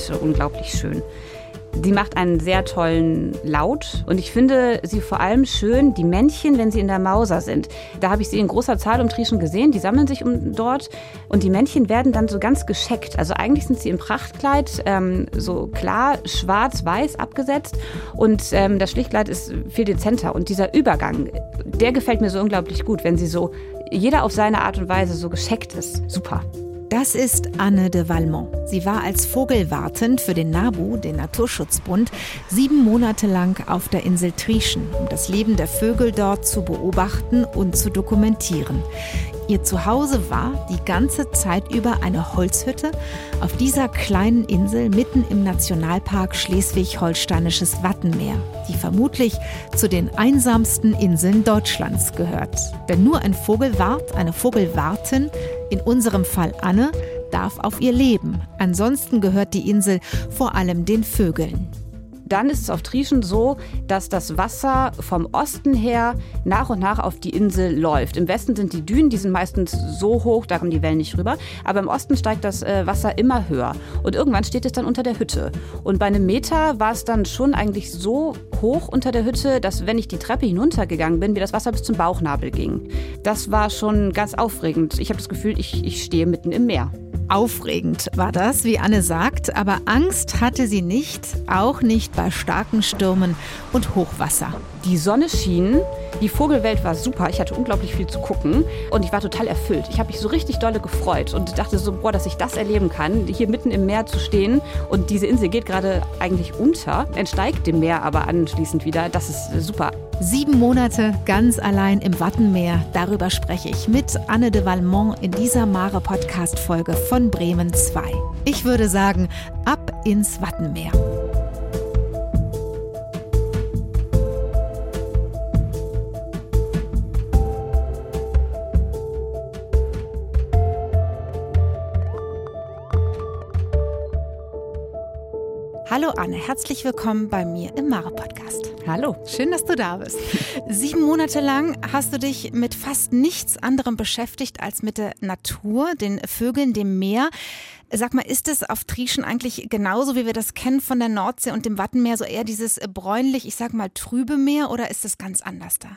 Heideente unglaublich schön. Sie macht einen sehr tollen Laut und ich finde sie vor allem schön, die Männchen, wenn sie in der Mauser sind. Da habe ich sie in großer Zahl um Trieschen gesehen, die sammeln sich um dort und die Männchen werden dann so ganz gescheckt. Also eigentlich sind sie im Prachtkleid ähm, so klar schwarz-weiß abgesetzt und ähm, das Schlichtkleid ist viel dezenter und dieser Übergang, der gefällt mir so unglaublich gut, wenn sie so jeder auf seine Art und Weise so gescheckt ist. Super. Das ist Anne de Valmont. Sie war als Vogelwartin für den NABU, den Naturschutzbund, sieben Monate lang auf der Insel Trieschen, um das Leben der Vögel dort zu beobachten und zu dokumentieren. Ihr Zuhause war die ganze Zeit über eine Holzhütte auf dieser kleinen Insel mitten im Nationalpark Schleswig-Holsteinisches Wattenmeer, die vermutlich zu den einsamsten Inseln Deutschlands gehört. Denn nur ein Vogelwart, eine Vogelwartin, in unserem Fall Anne, darf auf ihr leben. Ansonsten gehört die Insel vor allem den Vögeln. Dann ist es auf Trieschen so, dass das Wasser vom Osten her nach und nach auf die Insel läuft. Im Westen sind die Dünen, die sind meistens so hoch, da kommen die Wellen nicht rüber. Aber im Osten steigt das äh, Wasser immer höher. Und irgendwann steht es dann unter der Hütte. Und bei einem Meter war es dann schon eigentlich so hoch unter der Hütte, dass wenn ich die Treppe hinuntergegangen bin, mir das Wasser bis zum Bauchnabel ging. Das war schon ganz aufregend. Ich habe das Gefühl, ich, ich stehe mitten im Meer. Aufregend war das, wie Anne sagt, aber Angst hatte sie nicht, auch nicht bei starken Stürmen und Hochwasser. Die Sonne schien, die Vogelwelt war super, ich hatte unglaublich viel zu gucken und ich war total erfüllt. Ich habe mich so richtig dolle gefreut und dachte so, boah, dass ich das erleben kann, hier mitten im Meer zu stehen und diese Insel geht gerade eigentlich unter, entsteigt dem Meer aber anschließend wieder. Das ist super. Sieben Monate ganz allein im Wattenmeer, darüber spreche ich mit Anne de Valmont in dieser Mare-Podcast-Folge von Bremen 2. Ich würde sagen, ab ins Wattenmeer. Hallo Anne, herzlich willkommen bei mir im Mare Podcast. Hallo. Schön, dass du da bist. Sieben Monate lang hast du dich mit fast nichts anderem beschäftigt als mit der Natur, den Vögeln, dem Meer. Sag mal, ist es auf Trieschen eigentlich genauso, wie wir das kennen von der Nordsee und dem Wattenmeer, so eher dieses bräunlich, ich sag mal trübe Meer oder ist es ganz anders da?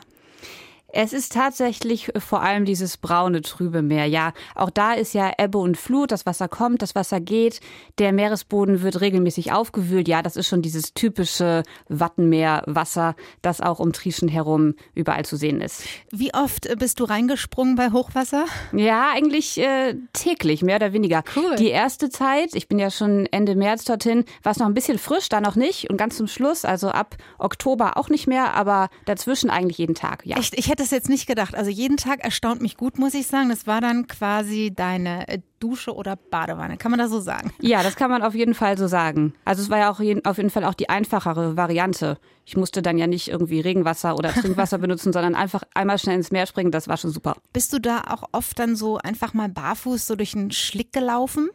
Es ist tatsächlich vor allem dieses braune, trübe Meer. Ja, auch da ist ja Ebbe und Flut. Das Wasser kommt, das Wasser geht. Der Meeresboden wird regelmäßig aufgewühlt. Ja, das ist schon dieses typische Wattenmeerwasser, das auch um Trieschen herum überall zu sehen ist. Wie oft bist du reingesprungen bei Hochwasser? Ja, eigentlich äh, täglich, mehr oder weniger. Cool. Die erste Zeit, ich bin ja schon Ende März dorthin, war es noch ein bisschen frisch, da noch nicht. Und ganz zum Schluss, also ab Oktober auch nicht mehr, aber dazwischen eigentlich jeden Tag. Ja. Echt? Ich hätte es jetzt nicht gedacht. Also jeden Tag erstaunt mich gut, muss ich sagen. Das war dann quasi deine äh, Dusche oder Badewanne. Kann man das so sagen? Ja, das kann man auf jeden Fall so sagen. Also es war ja auch jeden, auf jeden Fall auch die einfachere Variante. Ich musste dann ja nicht irgendwie Regenwasser oder Trinkwasser benutzen, sondern einfach einmal schnell ins Meer springen. Das war schon super. Bist du da auch oft dann so einfach mal barfuß so durch den Schlick gelaufen?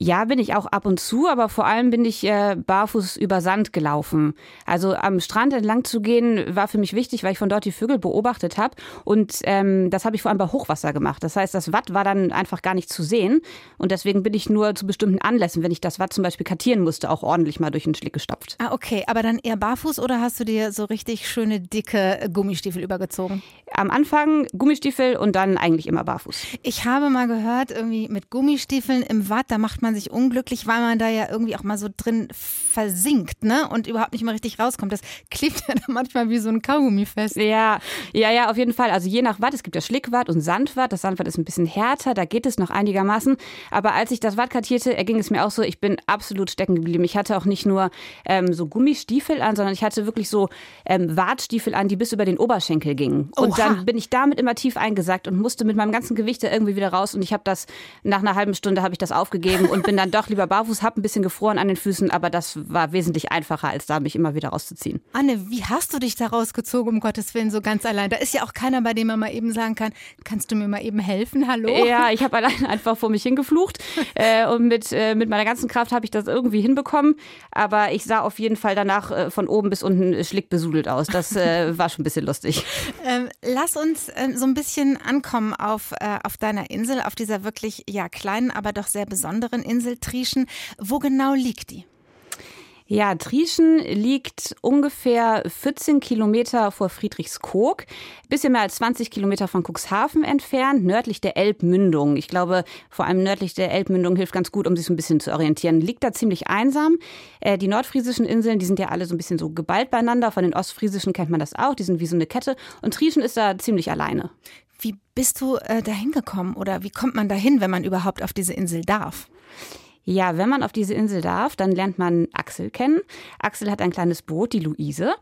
Ja, bin ich auch ab und zu, aber vor allem bin ich äh, barfuß über Sand gelaufen. Also am Strand entlang zu gehen war für mich wichtig, weil ich von dort die Vögel beobachtet habe. Und ähm, das habe ich vor allem bei Hochwasser gemacht. Das heißt, das Watt war dann einfach gar nicht zu sehen. Und deswegen bin ich nur zu bestimmten Anlässen, wenn ich das Watt zum Beispiel kartieren musste, auch ordentlich mal durch den Schlick gestopft. Ah, okay. Aber dann eher barfuß oder hast du dir so richtig schöne, dicke Gummistiefel übergezogen? Am Anfang Gummistiefel und dann eigentlich immer barfuß. Ich habe mal gehört, irgendwie mit Gummistiefeln im Watt, da macht man sich unglücklich, weil man da ja irgendwie auch mal so drin versinkt, ne? Und überhaupt nicht mehr richtig rauskommt. Das klebt ja dann manchmal wie so ein Kaugummi fest. Ja, ja, ja, auf jeden Fall. Also je nach Watt, es gibt ja Schlickwatt und Sandwatt. Das Sandwatt ist ein bisschen härter, da geht es noch einigermaßen. Aber als ich das Watt kartierte, erging es mir auch so, ich bin absolut stecken geblieben. Ich hatte auch nicht nur ähm, so Gummistiefel an, sondern ich hatte wirklich so ähm, Wartstiefel an, die bis über den Oberschenkel gingen. Und Oha. dann bin ich damit immer tief eingesackt und musste mit meinem ganzen Gewicht da irgendwie wieder raus. Und ich habe das, nach einer halben Stunde habe ich das aufgegeben und bin dann doch lieber barfuß, habe ein bisschen gefroren an den Füßen, aber das war wesentlich einfacher, als da mich immer wieder rauszuziehen. Anne, wie hast du dich da rausgezogen, um Gottes Willen, so ganz allein? Da ist ja auch keiner, bei dem man mal eben sagen kann, kannst du mir mal eben helfen? Hallo? Ja, ich habe allein einfach vor mich hingeflucht äh, und mit, äh, mit meiner ganzen Kraft habe ich das irgendwie hinbekommen. Aber ich sah auf jeden Fall danach äh, von oben bis unten schlickbesudelt aus. Das äh, war schon ein bisschen lustig. Ähm, lass uns ähm, so ein bisschen ankommen auf, äh, auf deiner Insel, auf dieser wirklich ja kleinen, aber doch sehr besonderen weiteren Insel Trieschen. Wo genau liegt die? Ja, Trieschen liegt ungefähr 14 Kilometer vor Friedrichskoog, bisschen mehr als 20 Kilometer von Cuxhaven entfernt, nördlich der Elbmündung. Ich glaube, vor allem nördlich der Elbmündung hilft ganz gut, um sich so ein bisschen zu orientieren. Liegt da ziemlich einsam. Äh, die nordfriesischen Inseln, die sind ja alle so ein bisschen so geballt beieinander. Von den ostfriesischen kennt man das auch. Die sind wie so eine Kette. Und Trieschen ist da ziemlich alleine. Wie bist du äh, dahin gekommen oder wie kommt man dahin, wenn man überhaupt auf diese Insel darf? Ja, wenn man auf diese Insel darf, dann lernt man Axel kennen. Axel hat ein kleines Boot, die Luise,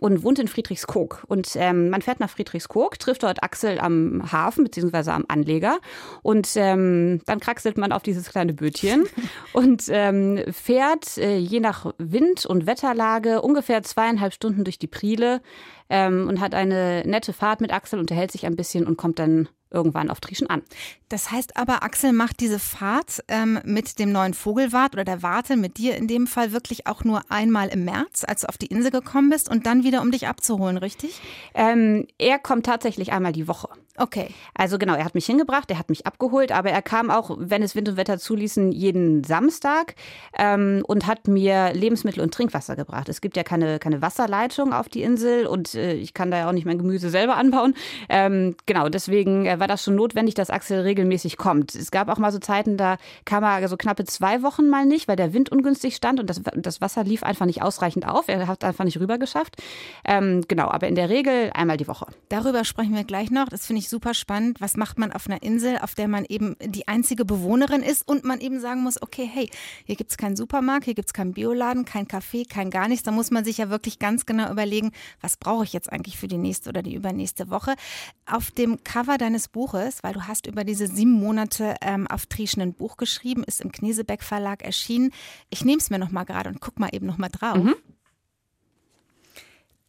und wohnt in Friedrichskoog. Und ähm, man fährt nach Friedrichskoog, trifft dort Axel am Hafen beziehungsweise am Anleger. Und ähm, dann kraxelt man auf dieses kleine Bötchen und ähm, fährt äh, je nach Wind und Wetterlage ungefähr zweieinhalb Stunden durch die Priele ähm, und hat eine nette Fahrt mit Axel, unterhält sich ein bisschen und kommt dann irgendwann auf Trieschen an. Das heißt aber, Axel macht diese Fahrt ähm, mit dem neuen Vogelwart oder der Warte mit dir in dem Fall wirklich auch nur einmal im März, als du auf die Insel gekommen bist und dann wieder, um dich abzuholen, richtig? Ähm, er kommt tatsächlich einmal die Woche. Okay. Also genau, er hat mich hingebracht, er hat mich abgeholt, aber er kam auch, wenn es Wind und Wetter zuließen, jeden Samstag ähm, und hat mir Lebensmittel und Trinkwasser gebracht. Es gibt ja keine, keine Wasserleitung auf die Insel und äh, ich kann da ja auch nicht mein Gemüse selber anbauen. Ähm, genau, deswegen äh, war das schon notwendig, dass Axel regelmäßig kommt. Es gab auch mal so Zeiten, da kam er so knappe zwei Wochen mal nicht, weil der Wind ungünstig stand und das, das Wasser lief einfach nicht ausreichend auf. Er hat einfach nicht rüber geschafft. Ähm, genau, aber in der Regel einmal die Woche. Darüber sprechen wir gleich noch. Das finde ich super spannend. Was macht man auf einer Insel, auf der man eben die einzige Bewohnerin ist und man eben sagen muss, okay, hey, hier gibt es keinen Supermarkt, hier gibt es keinen Bioladen, kein Café, kein gar nichts. Da muss man sich ja wirklich ganz genau überlegen, was brauche ich jetzt eigentlich für die nächste oder die übernächste Woche. Auf dem Cover deines Buches, weil du hast über diese sieben Monate ähm, auf Trieschen ein Buch geschrieben, ist im Knesebeck Verlag erschienen. Ich nehme es mir nochmal gerade und guck mal eben nochmal drauf. Mhm.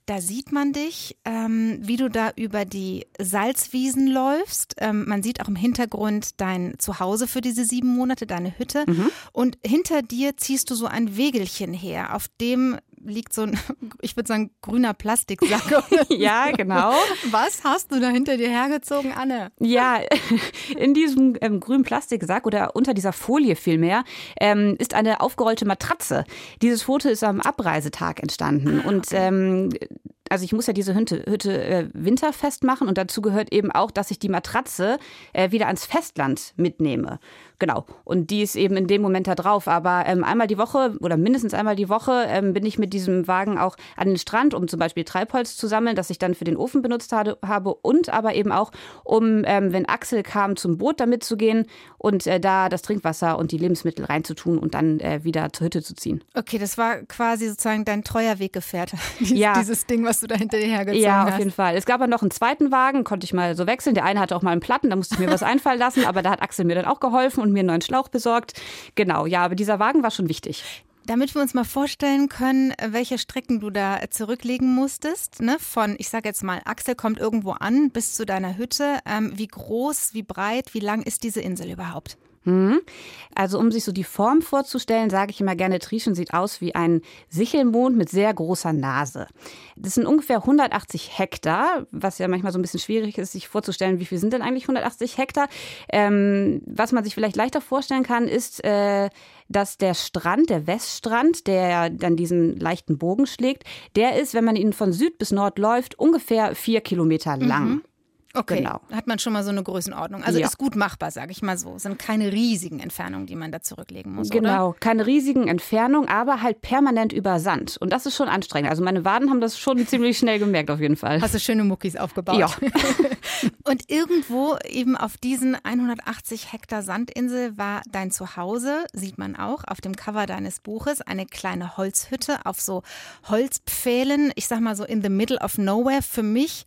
Da sieht man dich, ähm, wie du da über die Salzwiesen läufst. Ähm, man sieht auch im Hintergrund dein Zuhause für diese sieben Monate, deine Hütte. Mhm. Und hinter dir ziehst du so ein Wegelchen her, auf dem liegt so ein, ich würde sagen, grüner Plastiksack. ja, genau. Was hast du da hinter dir hergezogen, Anne? Ja, in diesem ähm, grünen Plastiksack oder unter dieser Folie vielmehr ähm, ist eine aufgerollte Matratze. Dieses Foto ist am Abreisetag entstanden. Ah. Und ähm, also ich muss ja diese Hütte, Hütte äh, winterfest machen und dazu gehört eben auch, dass ich die Matratze äh, wieder ans Festland mitnehme. Genau. Und die ist eben in dem Moment da drauf. Aber ähm, einmal die Woche oder mindestens einmal die Woche ähm, bin ich mit diesem Wagen auch an den Strand, um zum Beispiel Treibholz zu sammeln, das ich dann für den Ofen benutzt habe. Und aber eben auch, um, ähm, wenn Axel kam, zum Boot damit zu gehen und äh, da das Trinkwasser und die Lebensmittel reinzutun und dann äh, wieder zur Hütte zu ziehen. Okay, das war quasi sozusagen dein treuer Weggefährte. Dieses, ja. dieses Ding, was du da hinterher gezogen ja, hast. Ja, auf jeden Fall. Es gab aber noch einen zweiten Wagen, konnte ich mal so wechseln. Der eine hatte auch mal einen Platten, da musste ich mir was einfallen lassen, aber da hat Axel mir dann auch geholfen und mir einen neuen Schlauch besorgt. Genau, ja, aber dieser Wagen war schon wichtig. Damit wir uns mal vorstellen können, welche Strecken du da zurücklegen musstest, ne? von, ich sage jetzt mal, Axel kommt irgendwo an bis zu deiner Hütte. Ähm, wie groß, wie breit, wie lang ist diese Insel überhaupt? Mhm. Also um sich so die Form vorzustellen, sage ich immer gerne, Trieschen sieht aus wie ein Sichelmond mit sehr großer Nase. Das sind ungefähr 180 Hektar, was ja manchmal so ein bisschen schwierig ist, sich vorzustellen, wie viel sind denn eigentlich 180 Hektar. Ähm, was man sich vielleicht leichter vorstellen kann, ist, äh, dass der Strand, der Weststrand, der dann diesen leichten Bogen schlägt, der ist, wenn man ihn von Süd bis Nord läuft, ungefähr vier Kilometer lang. Mhm. Okay, genau. hat man schon mal so eine Größenordnung. Also ja. ist gut machbar, sage ich mal so. Es sind keine riesigen Entfernungen, die man da zurücklegen muss. Genau, oder? keine riesigen Entfernungen, aber halt permanent über Sand. Und das ist schon anstrengend. Also meine Waden haben das schon ziemlich schnell gemerkt, auf jeden Fall. Hast du schöne Muckis aufgebaut? Ja. Und irgendwo eben auf diesen 180 Hektar Sandinsel war dein Zuhause, sieht man auch auf dem Cover deines Buches, eine kleine Holzhütte auf so Holzpfählen. Ich sag mal so in the middle of nowhere. Für mich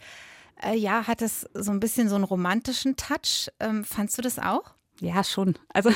äh, ja, hat es so ein bisschen so einen romantischen Touch. Ähm, fandst du das auch? Ja, schon. Also,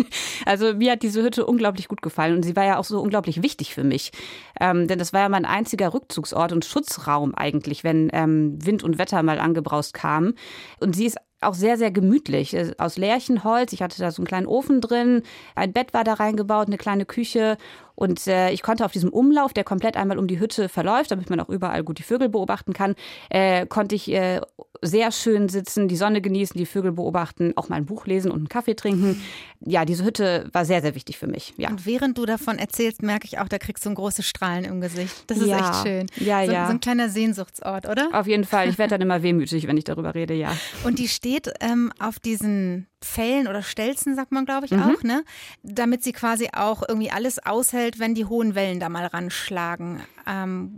also mir hat diese Hütte unglaublich gut gefallen und sie war ja auch so unglaublich wichtig für mich. Ähm, denn das war ja mein einziger Rückzugsort und Schutzraum eigentlich, wenn ähm, Wind und Wetter mal angebraust kamen. Und sie ist auch sehr, sehr gemütlich. Aus Lärchenholz. Ich hatte da so einen kleinen Ofen drin. Ein Bett war da reingebaut, eine kleine Küche. Und äh, ich konnte auf diesem Umlauf, der komplett einmal um die Hütte verläuft, damit man auch überall gut die Vögel beobachten kann, äh, konnte ich äh, sehr schön sitzen, die Sonne genießen, die Vögel beobachten, auch mal ein Buch lesen und einen Kaffee trinken. Ja, diese Hütte war sehr, sehr wichtig für mich. Ja. Und während du davon erzählst, merke ich auch, da kriegst du ein große Strahlen im Gesicht. Das ist ja. echt schön. Ja, so, ja. So ein kleiner Sehnsuchtsort, oder? Auf jeden Fall. Ich werde dann immer wehmütig, wenn ich darüber rede, ja. Und die steht ähm, auf diesen Fällen oder Stelzen, sagt man, glaube ich, mhm. auch, ne? Damit sie quasi auch irgendwie alles aushält, wenn die hohen Wellen da mal ranschlagen. Ähm,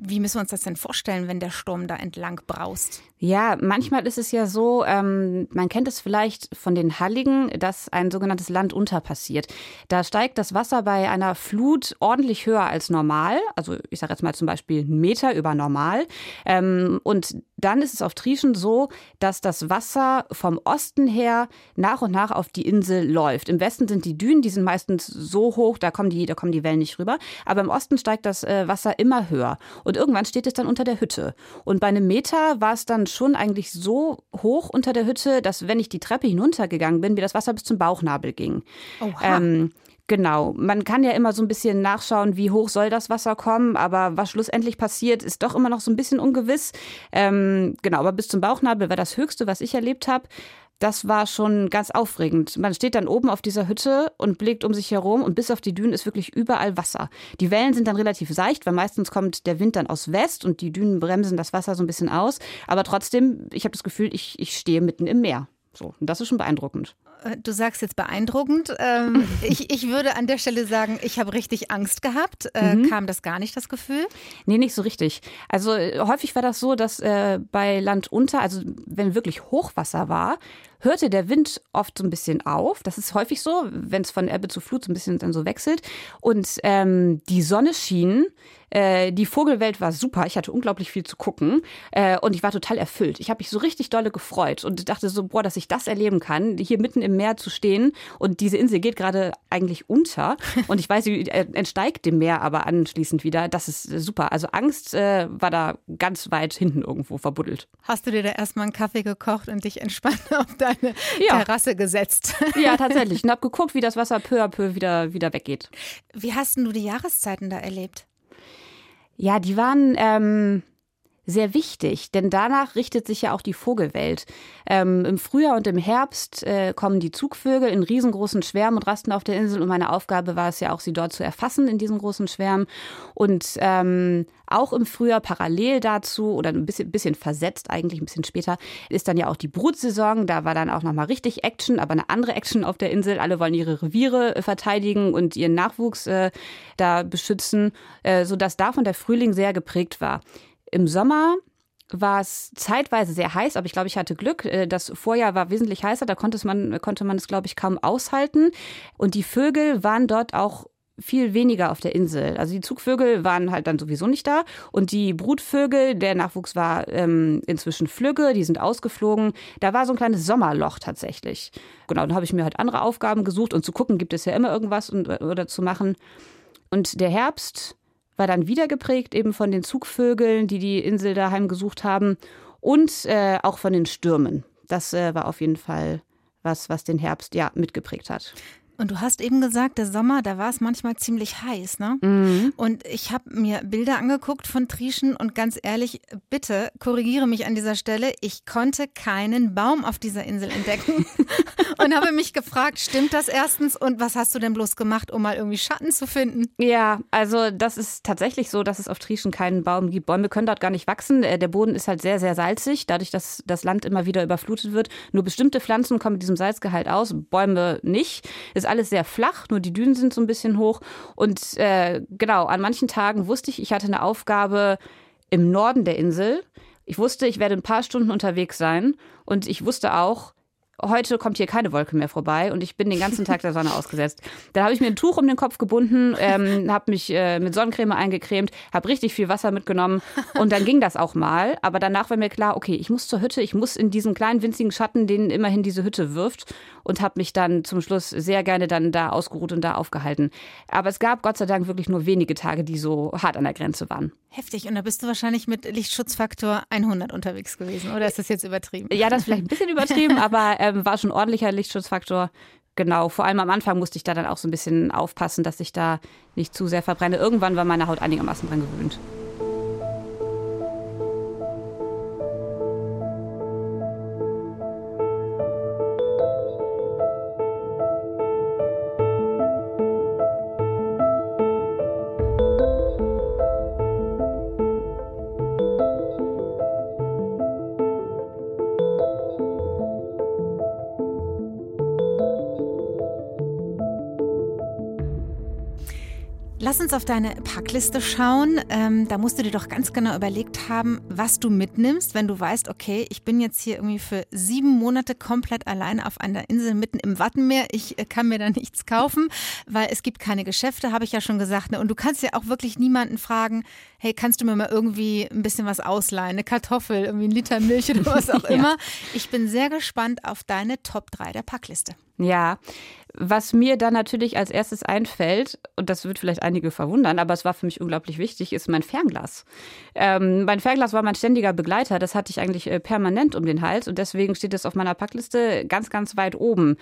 wie müssen wir uns das denn vorstellen, wenn der Sturm da entlang braust? Ja, manchmal ist es ja so, ähm, man kennt es vielleicht von den Halligen, dass ein sogenanntes Landunter passiert. Da steigt das Wasser bei einer Flut ordentlich höher als normal. Also ich sage jetzt mal zum Beispiel einen Meter über normal. Ähm, und dann ist es auf Trieschen so, dass das Wasser vom Osten her nach und nach auf die Insel läuft. Im Westen sind die Dünen, die sind meistens so hoch, da kommen die, da kommen die Wellen nicht rüber. Aber im Osten steigt das äh, Wasser immer höher. Und irgendwann steht es dann unter der Hütte. Und bei einem Meter war es dann schon eigentlich so hoch unter der Hütte, dass wenn ich die Treppe hinuntergegangen bin, mir das Wasser bis zum Bauchnabel ging. Ähm, Genau, man kann ja immer so ein bisschen nachschauen, wie hoch soll das Wasser kommen, aber was schlussendlich passiert, ist doch immer noch so ein bisschen ungewiss. Ähm, genau, aber bis zum Bauchnabel war das Höchste, was ich erlebt habe. Das war schon ganz aufregend. Man steht dann oben auf dieser Hütte und blickt um sich herum und bis auf die Dünen ist wirklich überall Wasser. Die Wellen sind dann relativ seicht, weil meistens kommt der Wind dann aus West und die Dünen bremsen das Wasser so ein bisschen aus. Aber trotzdem, ich habe das Gefühl, ich, ich stehe mitten im Meer. So, und das ist schon beeindruckend. Äh, du sagst jetzt beeindruckend. Ähm, ich, ich würde an der Stelle sagen, ich habe richtig Angst gehabt. Äh, mhm. Kam das gar nicht, das Gefühl? Nee, nicht so richtig. Also äh, häufig war das so, dass äh, bei Land unter, also wenn wirklich Hochwasser war, hörte der Wind oft so ein bisschen auf. Das ist häufig so, wenn es von Ebbe zu Flut so ein bisschen dann so wechselt. Und ähm, die Sonne schien. Äh, die Vogelwelt war super. Ich hatte unglaublich viel zu gucken äh, und ich war total erfüllt. Ich habe mich so richtig dolle gefreut und dachte so, boah, dass ich das erleben kann, hier mitten im Meer zu stehen und diese Insel geht gerade eigentlich unter und ich weiß, sie entsteigt dem Meer aber anschließend wieder. Das ist super. Also Angst äh, war da ganz weit hinten irgendwo verbuddelt. Hast du dir da erstmal einen Kaffee gekocht und dich entspannt auf deine ja. Terrasse gesetzt? Ja, tatsächlich. Und habe geguckt, wie das Wasser peu à peu wieder, wieder weggeht. Wie hast du die Jahreszeiten da erlebt? Ja, die waren ähm, sehr wichtig, denn danach richtet sich ja auch die Vogelwelt. Ähm, Im Frühjahr und im Herbst äh, kommen die Zugvögel in riesengroßen Schwärmen und rasten auf der Insel. Und meine Aufgabe war es ja auch, sie dort zu erfassen in diesen großen Schwärmen. Und ähm, auch im Frühjahr parallel dazu oder ein bisschen, bisschen versetzt eigentlich, ein bisschen später, ist dann ja auch die Brutsaison. Da war dann auch nochmal richtig Action, aber eine andere Action auf der Insel. Alle wollen ihre Reviere äh, verteidigen und ihren Nachwuchs äh, da beschützen, äh, sodass davon der Frühling sehr geprägt war. Im Sommer war es zeitweise sehr heiß, aber ich glaube, ich hatte Glück. Äh, das Vorjahr war wesentlich heißer, da konnte man, konnte man es, glaube ich, kaum aushalten. Und die Vögel waren dort auch viel weniger auf der Insel. Also die Zugvögel waren halt dann sowieso nicht da und die Brutvögel, der Nachwuchs war ähm, inzwischen Flügge, die sind ausgeflogen. Da war so ein kleines Sommerloch tatsächlich. Genau, dann habe ich mir halt andere Aufgaben gesucht und zu gucken, gibt es ja immer irgendwas und, oder zu machen. Und der Herbst war dann wieder geprägt eben von den Zugvögeln, die die Insel daheim gesucht haben und äh, auch von den Stürmen. Das äh, war auf jeden Fall was, was den Herbst ja mitgeprägt hat. Und du hast eben gesagt, der Sommer, da war es manchmal ziemlich heiß, ne? Mhm. Und ich habe mir Bilder angeguckt von Trieschen und ganz ehrlich, bitte korrigiere mich an dieser Stelle. Ich konnte keinen Baum auf dieser Insel entdecken und habe mich gefragt, stimmt das erstens und was hast du denn bloß gemacht, um mal irgendwie Schatten zu finden? Ja, also das ist tatsächlich so, dass es auf Trieschen keinen Baum gibt. Bäume können dort gar nicht wachsen. Äh, der Boden ist halt sehr, sehr salzig, dadurch, dass das Land immer wieder überflutet wird. Nur bestimmte Pflanzen kommen mit diesem Salzgehalt aus, Bäume nicht. Ist alles sehr flach, nur die Dünen sind so ein bisschen hoch. Und äh, genau, an manchen Tagen wusste ich, ich hatte eine Aufgabe im Norden der Insel. Ich wusste, ich werde ein paar Stunden unterwegs sein. Und ich wusste auch, heute kommt hier keine Wolke mehr vorbei und ich bin den ganzen Tag der Sonne ausgesetzt. Dann habe ich mir ein Tuch um den Kopf gebunden, ähm, habe mich äh, mit Sonnencreme eingecremt, habe richtig viel Wasser mitgenommen und dann ging das auch mal. Aber danach war mir klar, okay, ich muss zur Hütte, ich muss in diesen kleinen winzigen Schatten, den immerhin diese Hütte wirft und habe mich dann zum Schluss sehr gerne dann da ausgeruht und da aufgehalten. Aber es gab Gott sei Dank wirklich nur wenige Tage, die so hart an der Grenze waren. Heftig. Und da bist du wahrscheinlich mit Lichtschutzfaktor 100 unterwegs gewesen, oder ist das jetzt übertrieben? Ja, das ist vielleicht ein bisschen übertrieben, aber ähm, war schon ordentlicher Lichtschutzfaktor. Genau, vor allem am Anfang musste ich da dann auch so ein bisschen aufpassen, dass ich da nicht zu sehr verbrenne. Irgendwann war meine Haut einigermaßen dran gewöhnt. Lass uns auf deine Packliste schauen. Ähm, da musst du dir doch ganz genau überlegt haben, was du mitnimmst, wenn du weißt, okay, ich bin jetzt hier irgendwie für sieben Monate komplett alleine auf einer Insel mitten im Wattenmeer. Ich äh, kann mir da nichts kaufen, weil es gibt keine Geschäfte, habe ich ja schon gesagt. Ne? Und du kannst ja auch wirklich niemanden fragen, hey, kannst du mir mal irgendwie ein bisschen was ausleihen, eine Kartoffel, irgendwie ein Liter Milch oder was auch immer. ja. Ich bin sehr gespannt auf deine Top 3 der Packliste. Ja, was mir dann natürlich als erstes einfällt, und das wird vielleicht einige verwundern, aber es war für mich unglaublich wichtig, ist mein Fernglas. Ähm, mein Fernglas war mein ständiger Begleiter, das hatte ich eigentlich äh, permanent um den Hals und deswegen steht es auf meiner Packliste ganz, ganz weit oben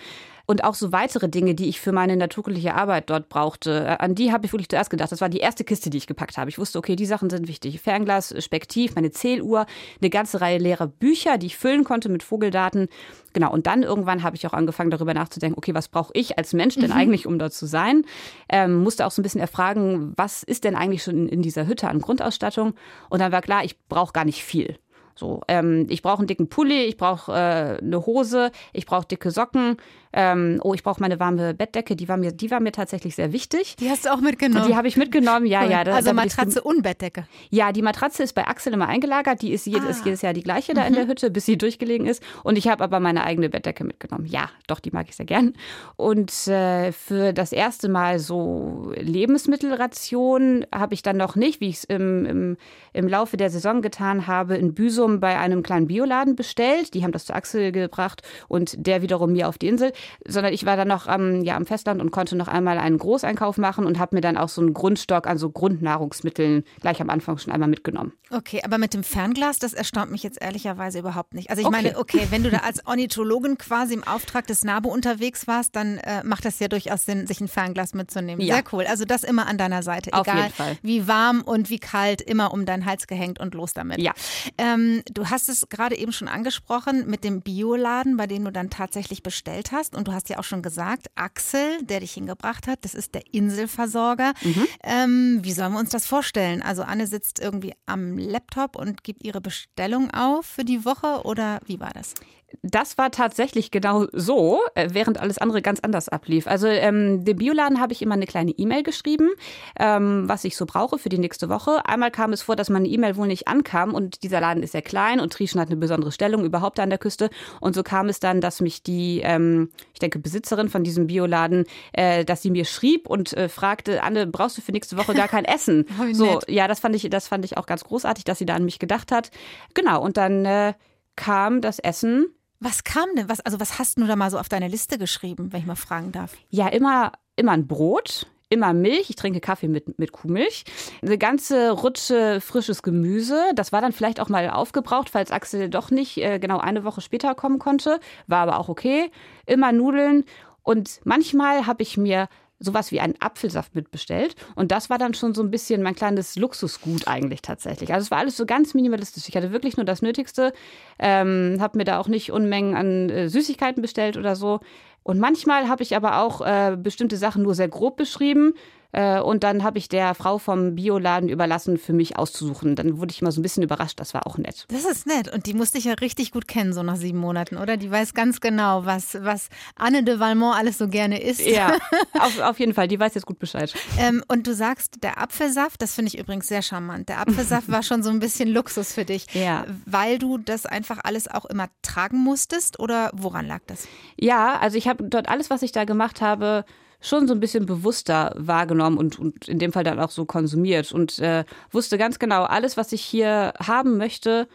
und auch so weitere Dinge, die ich für meine naturkundliche Arbeit dort brauchte. Äh, an die habe ich wirklich zuerst gedacht. Das war die erste Kiste, die ich gepackt habe. Ich wusste, okay, die Sachen sind wichtig. Fernglas, Spektiv, meine Zähluhr, eine ganze Reihe leerer Bücher, die ich füllen konnte mit Vogeldaten. Genau, und dann irgendwann habe ich auch angefangen, darüber nachzudenken, okay, was brauche ich als Mensch denn mhm. eigentlich, um dort zu sein? Ähm, musste auch so ein bisschen erfragen, was ist denn eigentlich schon in, in dieser Hütte an Grundausstattung? Und dann war klar, ich brauche gar nicht viel. So, ähm, ich brauche einen dicken Pulli, ich brauche äh, eine Hose, ich brauche dicke Socken, ähm, oh, ich brauche meine warme Bettdecke, die war mir, die war mir tatsächlich sehr wichtig. Die hast du auch mitgenommen? Die habe ich mitgenommen, ja, cool. ja. Da, also Matratze und Bettdecke? Ja, die Matratze ist bei Axel immer eingelagert, die ist, jedes, ah. ist jedes Jahr die gleiche da mhm. in der Hütte, bis sie durchgelegen ist. Und ich habe aber meine eigene Bettdecke mitgenommen. Ja, doch, die mag ich sehr gern. Und äh, für das erste Mal so Lebensmittelration habe ich dann noch nicht, wie ich es im, im, im Laufe der Saison getan habe, in Büsum bei einem kleinen Bioladen bestellt. Die haben das zu Axel gebracht und der wiederum mir auf die Insel, sondern ich war dann noch am, ja, am Festland und konnte noch einmal einen Großeinkauf machen und habe mir dann auch so einen Grundstock an so Grundnahrungsmitteln gleich am Anfang schon einmal mitgenommen. Okay, aber mit dem Fernglas, das erstaunt mich jetzt ehrlicherweise überhaupt nicht. Also ich okay. meine, okay, wenn du da als Ornithologin quasi im Auftrag des NABU unterwegs warst, dann äh, macht das ja durchaus Sinn, sich ein Fernglas mitzunehmen. Ja. Sehr cool. Also das immer an deiner Seite. Auf Egal wie warm und wie kalt, immer um deinen Hals gehängt und los damit. Ja. Ähm, du hast es gerade eben schon angesprochen mit dem Bioladen, bei dem du dann tatsächlich bestellt hast. Und du hast ja auch schon gesagt, Axel, der dich hingebracht hat, das ist der Inselversorger. Mhm. Ähm, wie sollen wir uns das vorstellen? Also Anne sitzt irgendwie am Laptop und gibt ihre Bestellung auf für die Woche oder wie war das? Das war tatsächlich genau so, äh, während alles andere ganz anders ablief. Also ähm, dem Bioladen habe ich immer eine kleine E-Mail geschrieben, ähm, was ich so brauche für die nächste Woche. Einmal kam es vor, dass meine E-Mail wohl nicht ankam und dieser Laden ist sehr klein und Trieschen hat eine besondere Stellung überhaupt an der Küste. Und so kam es dann, dass mich die, ähm, ich denke, Besitzerin von diesem Bioladen, äh, dass sie mir schrieb und äh, fragte, Anne, brauchst du für nächste Woche gar kein Essen? so, ja, das fand ich, das fand ich auch ganz großartig, dass sie da an mich gedacht hat. Genau, und dann äh, kam das Essen was kam denn? Was, also was hast du da mal so auf deine Liste geschrieben, wenn ich mal fragen darf? Ja, immer, immer ein Brot, immer Milch. Ich trinke Kaffee mit, mit Kuhmilch. Eine ganze Rutsche frisches Gemüse. Das war dann vielleicht auch mal aufgebraucht, falls Axel doch nicht äh, genau eine Woche später kommen konnte. War aber auch okay. Immer Nudeln. Und manchmal habe ich mir sowas wie einen Apfelsaft mitbestellt. Und das war dann schon so ein bisschen mein kleines Luxusgut eigentlich tatsächlich. Also es war alles so ganz minimalistisch. Ich hatte wirklich nur das Nötigste, ähm, habe mir da auch nicht Unmengen an äh, Süßigkeiten bestellt oder so. Und manchmal habe ich aber auch äh, bestimmte Sachen nur sehr grob beschrieben. Äh, und dann habe ich der Frau vom Bioladen überlassen, für mich auszusuchen. Dann wurde ich mal so ein bisschen überrascht. Das war auch nett. Das ist nett. Und die musste ich ja richtig gut kennen, so nach sieben Monaten, oder? Die weiß ganz genau, was, was Anne de Valmont alles so gerne isst. Ja, auf, auf jeden Fall. Die weiß jetzt gut Bescheid. Ähm, und du sagst, der Apfelsaft, das finde ich übrigens sehr charmant. Der Apfelsaft war schon so ein bisschen Luxus für dich. Ja. Weil du das einfach alles auch immer tragen musstest oder woran lag das? Ja, also ich habe dort alles, was ich da gemacht habe, schon so ein bisschen bewusster wahrgenommen und, und in dem Fall dann auch so konsumiert und äh, wusste ganz genau, alles, was ich hier haben möchte,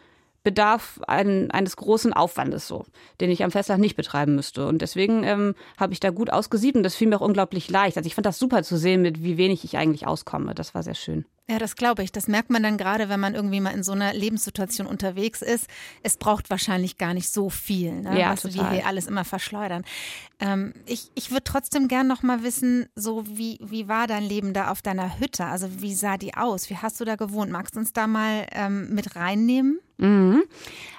bedarf ein, eines großen Aufwandes so, den ich am Festland nicht betreiben müsste. Und deswegen ähm, habe ich da gut ausgesiebt und das fiel mir auch unglaublich leicht. Also ich fand das super zu sehen, mit wie wenig ich eigentlich auskomme. Das war sehr schön. Ja, das glaube ich. Das merkt man dann gerade, wenn man irgendwie mal in so einer Lebenssituation unterwegs ist. Es braucht wahrscheinlich gar nicht so viel, ne? ja, was total. wir hier alles immer verschleudern. Ähm, ich ich würde trotzdem gern noch mal wissen, so wie, wie war dein Leben da auf deiner Hütte? Also wie sah die aus? Wie hast du da gewohnt? Magst du uns da mal ähm, mit reinnehmen? Mhm.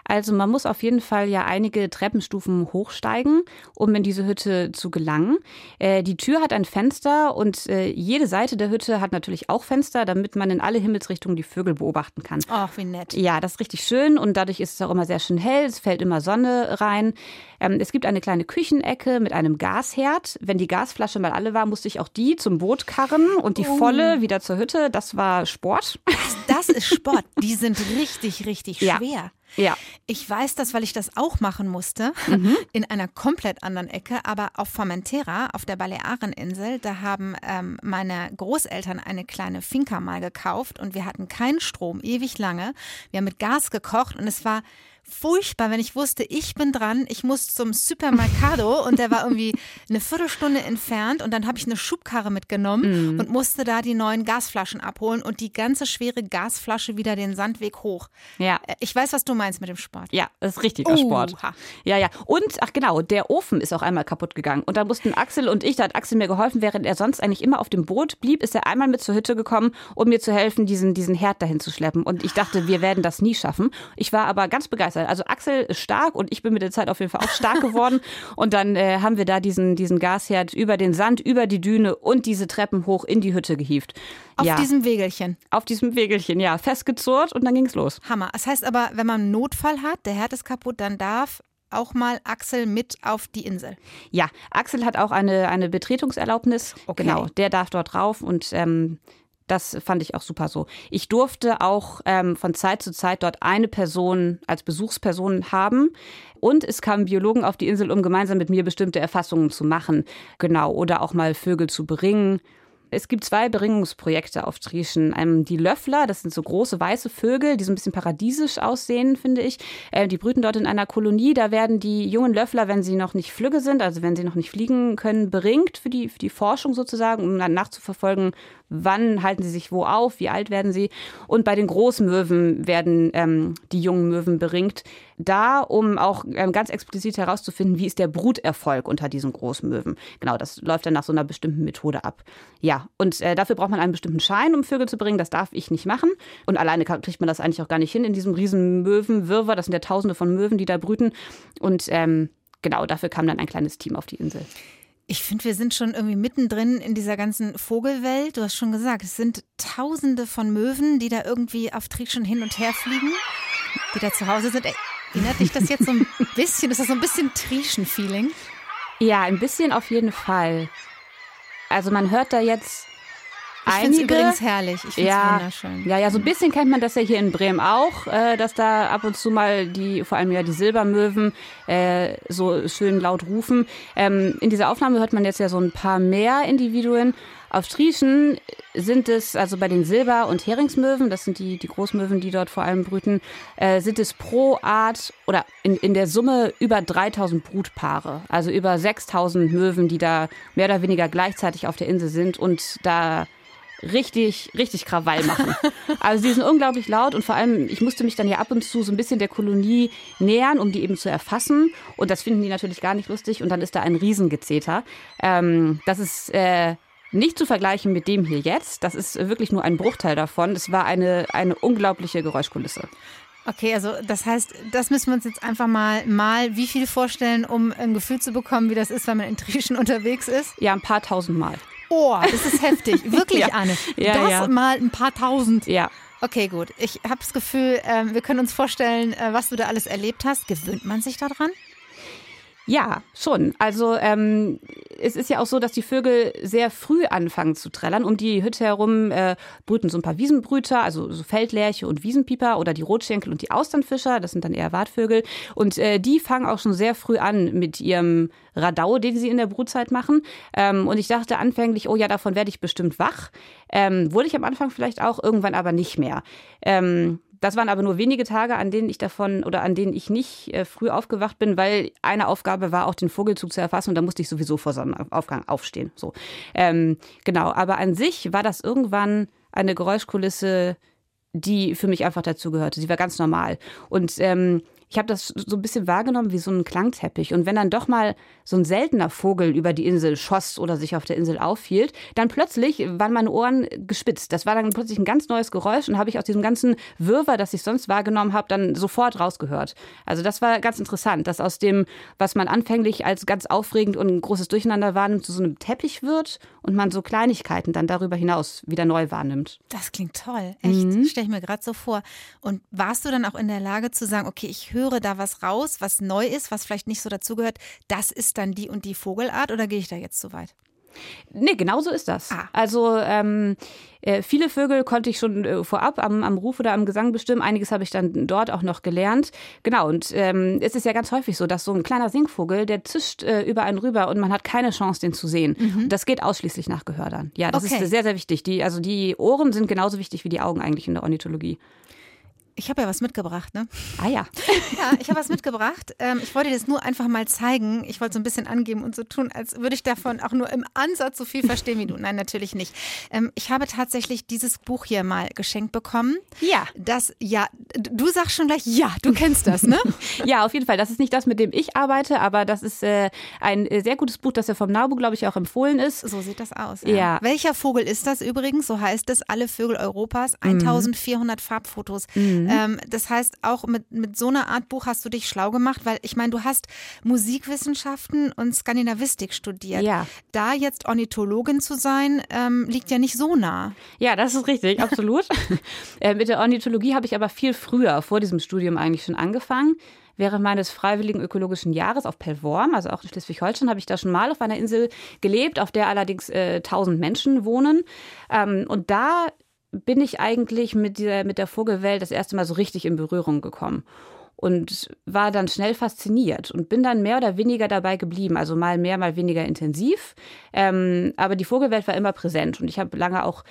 Also man muss auf jeden Fall ja einige Treppenstufen hochsteigen, um in diese Hütte zu gelangen. Äh, die Tür hat ein Fenster und äh, jede Seite der Hütte hat natürlich auch Fenster, damit man in alle Himmelsrichtungen die Vögel beobachten kann. Ach, wie nett. Ja, das ist richtig schön und dadurch ist es auch immer sehr schön hell. Es fällt immer Sonne rein. Ähm, es gibt eine kleine Küchenecke mit einem Gasherd. Wenn die Gasflasche mal alle war, musste ich auch die zum Boot karren und die oh. volle wieder zur Hütte. Das war Sport. Das ist Sport. Die sind richtig, richtig schwer. Ja. Ja. Ich weiß das, weil ich das auch machen musste, mhm. in einer komplett anderen Ecke, aber auf Formentera, auf der Baleareninsel, da haben ähm, meine Großeltern eine kleine Finca mal gekauft und wir hatten keinen Strom, ewig lange. Wir haben mit Gas gekocht und es war furchtbar, wenn ich wusste, ich bin dran, ich muss zum Supermercado und der war irgendwie eine Viertelstunde entfernt und dann habe ich eine Schubkarre mitgenommen mm. und musste da die neuen Gasflaschen abholen und die ganze schwere Gasflasche wieder den Sandweg hoch. Ja. Äh, ich weiß, was du meinst mit dem Sport. Ja, das ist richtiger uh, Sport. Ja, ja. Und, ach genau, der Ofen ist auch einmal kaputt gegangen und da mussten Axel und ich, da hat Axel mir geholfen, während er sonst eigentlich immer auf dem Boot blieb, ist er einmal mit zur Hütte gekommen, um mir zu helfen, diesen, diesen Herd dahin zu schleppen und ich dachte, wir werden das nie schaffen. Ich war aber ganz begeistert begeistert. Also Axel ist stark und ich bin mit der Zeit auf jeden Fall auch stark geworden. und dann äh, haben wir da diesen, diesen Gasherd über den Sand, über die Düne und diese Treppen hoch in die Hütte gehievt. Auf ja. diesem Wegelchen. Auf diesem Wegelchen, ja. Festgezurrt und dann ging's los. Hammer. Das heißt aber, wenn man einen Notfall hat, der Herd ist kaputt, dann darf auch mal Axel mit auf die Insel. Ja, Axel hat auch eine, eine Betretungserlaubnis. Okay. Genau, der darf dort rauf und ähm, das fand ich auch super so. Ich durfte auch ähm, von Zeit zu Zeit dort eine Person als Besuchsperson haben. Und es kamen Biologen auf die Insel, um gemeinsam mit mir bestimmte Erfassungen zu machen. Genau. Oder auch mal Vögel zu beringen. Es gibt zwei Beringungsprojekte auf Trieschen. Ähm, die Löffler, das sind so große weiße Vögel, die so ein bisschen paradiesisch aussehen, finde ich. Äh, die brüten dort in einer Kolonie. Da werden die jungen Löffler, wenn sie noch nicht flügge sind, also wenn sie noch nicht fliegen können, beringt für die, für die Forschung sozusagen, um dann nachzuverfolgen, wann halten sie sich wo auf, wie alt werden sie. Und bei den Großmöwen werden ähm, die jungen Möwen beringt. Da, um auch ähm, ganz explizit herauszufinden, wie ist der Bruterfolg unter diesen Großmöwen. Genau, das läuft dann nach so einer bestimmten Methode ab. Ja, und äh, dafür braucht man einen bestimmten Schein, um Vögel zu bringen. Das darf ich nicht machen. Und alleine kriegt man das eigentlich auch gar nicht hin in diesem riesen Möwenwirrwarr. Das sind ja tausende von Möwen, die da brüten. Und ähm, genau, dafür kam dann ein kleines Team auf die Insel. Ich finde, wir sind schon irgendwie mittendrin in dieser ganzen Vogelwelt. Du hast schon gesagt, es sind tausende von Möwen, die da irgendwie auf Trieschen hin und her fliegen, die da zu Hause sind. Erinnert dich das jetzt so ein bisschen? Ist das so ein bisschen Trieschen-Feeling? Ja, ein bisschen auf jeden Fall. Also man hört da jetzt ich finde es übrigens herrlich. Ich finde ja, wunderschön. Ja, ja, so ein bisschen kennt man das ja hier in Bremen auch, äh, dass da ab und zu mal die, vor allem ja die Silbermöwen, äh, so schön laut rufen. Ähm, in dieser Aufnahme hört man jetzt ja so ein paar mehr Individuen. Auf Trieschen sind es, also bei den Silber- und Heringsmöwen, das sind die, die Großmöwen, die dort vor allem brüten, äh, sind es pro Art oder in, in der Summe über 3000 Brutpaare. Also über 6000 Möwen, die da mehr oder weniger gleichzeitig auf der Insel sind und da richtig, richtig Krawall machen. Also die sind unglaublich laut und vor allem, ich musste mich dann ja ab und zu so ein bisschen der Kolonie nähern, um die eben zu erfassen. Und das finden die natürlich gar nicht lustig. Und dann ist da ein Riesengezeter. Ähm, das ist äh, nicht zu vergleichen mit dem hier jetzt. Das ist wirklich nur ein Bruchteil davon. Es war eine, eine unglaubliche Geräuschkulisse. Okay, also das heißt, das müssen wir uns jetzt einfach mal mal wie viel vorstellen, um ein Gefühl zu bekommen, wie das ist, wenn man in Trieschen unterwegs ist? Ja, ein paar tausend Mal. Oh, das ist heftig. Wirklich, ja. Anne. Ja, das ja. mal ein paar tausend. Ja. Okay, gut. Ich habe das Gefühl, äh, wir können uns vorstellen, äh, was du da alles erlebt hast. Gewöhnt man sich daran? Ja, schon. Also ähm, es ist ja auch so, dass die Vögel sehr früh anfangen zu trällern. Um die Hütte herum äh, brüten so ein paar Wiesenbrüter, also so Feldlerche und Wiesenpieper oder die Rotschenkel und die Austernfischer, das sind dann eher Wartvögel. Und äh, die fangen auch schon sehr früh an mit ihrem Radau, den sie in der Brutzeit machen. Ähm, und ich dachte anfänglich, oh ja, davon werde ich bestimmt wach. Ähm, wurde ich am Anfang vielleicht auch, irgendwann aber nicht mehr. Ähm, das waren aber nur wenige Tage, an denen ich davon oder an denen ich nicht äh, früh aufgewacht bin, weil eine Aufgabe war auch den Vogelzug zu erfassen und da musste ich sowieso vor Sonnenaufgang aufstehen. So ähm, genau. Aber an sich war das irgendwann eine Geräuschkulisse, die für mich einfach dazugehörte. Sie war ganz normal und ähm, ich habe das so ein bisschen wahrgenommen wie so ein Klangteppich. Und wenn dann doch mal so ein seltener Vogel über die Insel schoss oder sich auf der Insel aufhielt, dann plötzlich waren meine Ohren gespitzt. Das war dann plötzlich ein ganz neues Geräusch und habe ich aus diesem ganzen Wirrwarr, das ich sonst wahrgenommen habe, dann sofort rausgehört. Also das war ganz interessant, dass aus dem, was man anfänglich als ganz aufregend und ein großes Durcheinander wahrnimmt, zu so einem Teppich wird und man so Kleinigkeiten dann darüber hinaus wieder neu wahrnimmt. Das klingt toll, echt. Mhm. Stelle ich mir gerade so vor. Und warst du dann auch in der Lage zu sagen, okay, ich höre da was raus, was neu ist, was vielleicht nicht so dazugehört, das ist dann die und die Vogelart oder gehe ich da jetzt zu weit? Nee, genau so ist das. Ah. Also ähm, äh, viele Vögel konnte ich schon äh, vorab am, am Ruf oder am Gesang bestimmen. Einiges habe ich dann dort auch noch gelernt. Genau, und ähm, es ist ja ganz häufig so, dass so ein kleiner Singvogel, der zischt äh, über einen rüber und man hat keine Chance, den zu sehen. Mhm. Das geht ausschließlich nach Gehör dann. Ja, das okay. ist sehr, sehr wichtig. Die, also die Ohren sind genauso wichtig wie die Augen eigentlich in der Ornithologie. Ich habe ja was mitgebracht, ne? Ah ja. Ja, ich habe was mitgebracht. Ähm, ich wollte dir das nur einfach mal zeigen. Ich wollte so ein bisschen angeben und so tun, als würde ich davon auch nur im Ansatz so viel verstehen wie du. Nein, natürlich nicht. Ähm, ich habe tatsächlich dieses Buch hier mal geschenkt bekommen. Ja. Das, ja, du sagst schon gleich, ja, du kennst das, ne? ja, auf jeden Fall. Das ist nicht das, mit dem ich arbeite, aber das ist äh, ein äh, sehr gutes Buch, das ja vom NABU, glaube ich, auch empfohlen ist. So sieht das aus. Ja. ja. Welcher Vogel ist das übrigens? So heißt es, alle Vögel Europas. 1400 mhm. Farbfotos. Mhm. Mhm. Ähm, das heißt, auch mit, mit so einer Art Buch hast du dich schlau gemacht, weil ich meine, du hast Musikwissenschaften und Skandinavistik studiert. Ja. Da jetzt Ornithologin zu sein, ähm, liegt ja nicht so nah. Ja, das ist richtig, absolut. äh, mit der Ornithologie habe ich aber viel früher, vor diesem Studium eigentlich schon angefangen. Während meines freiwilligen ökologischen Jahres auf Pellworm, also auch in Schleswig-Holstein, habe ich da schon mal auf einer Insel gelebt, auf der allerdings äh, 1000 Menschen wohnen. Ähm, und da bin ich eigentlich mit, dieser, mit der Vogelwelt das erste Mal so richtig in Berührung gekommen und war dann schnell fasziniert und bin dann mehr oder weniger dabei geblieben, also mal mehr, mal weniger intensiv. Ähm, aber die Vogelwelt war immer präsent und ich habe lange auch,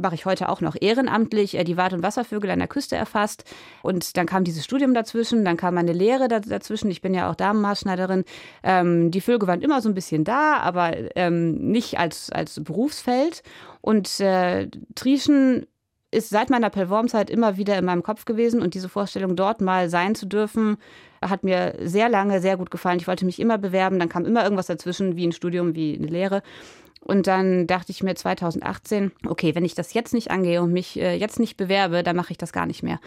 mache ich heute auch noch ehrenamtlich, äh, die Wart- und Wasservögel an der Küste erfasst. Und dann kam dieses Studium dazwischen, dann kam meine Lehre dazwischen. Ich bin ja auch Damenmaßschneiderin. Ähm, die Vögel waren immer so ein bisschen da, aber ähm, nicht als, als Berufsfeld. Und äh, Trieschen ist seit meiner Pelvormzeit immer wieder in meinem Kopf gewesen und diese Vorstellung, dort mal sein zu dürfen, hat mir sehr lange sehr gut gefallen. Ich wollte mich immer bewerben, dann kam immer irgendwas dazwischen, wie ein Studium, wie eine Lehre. Und dann dachte ich mir 2018, okay, wenn ich das jetzt nicht angehe und mich äh, jetzt nicht bewerbe, dann mache ich das gar nicht mehr.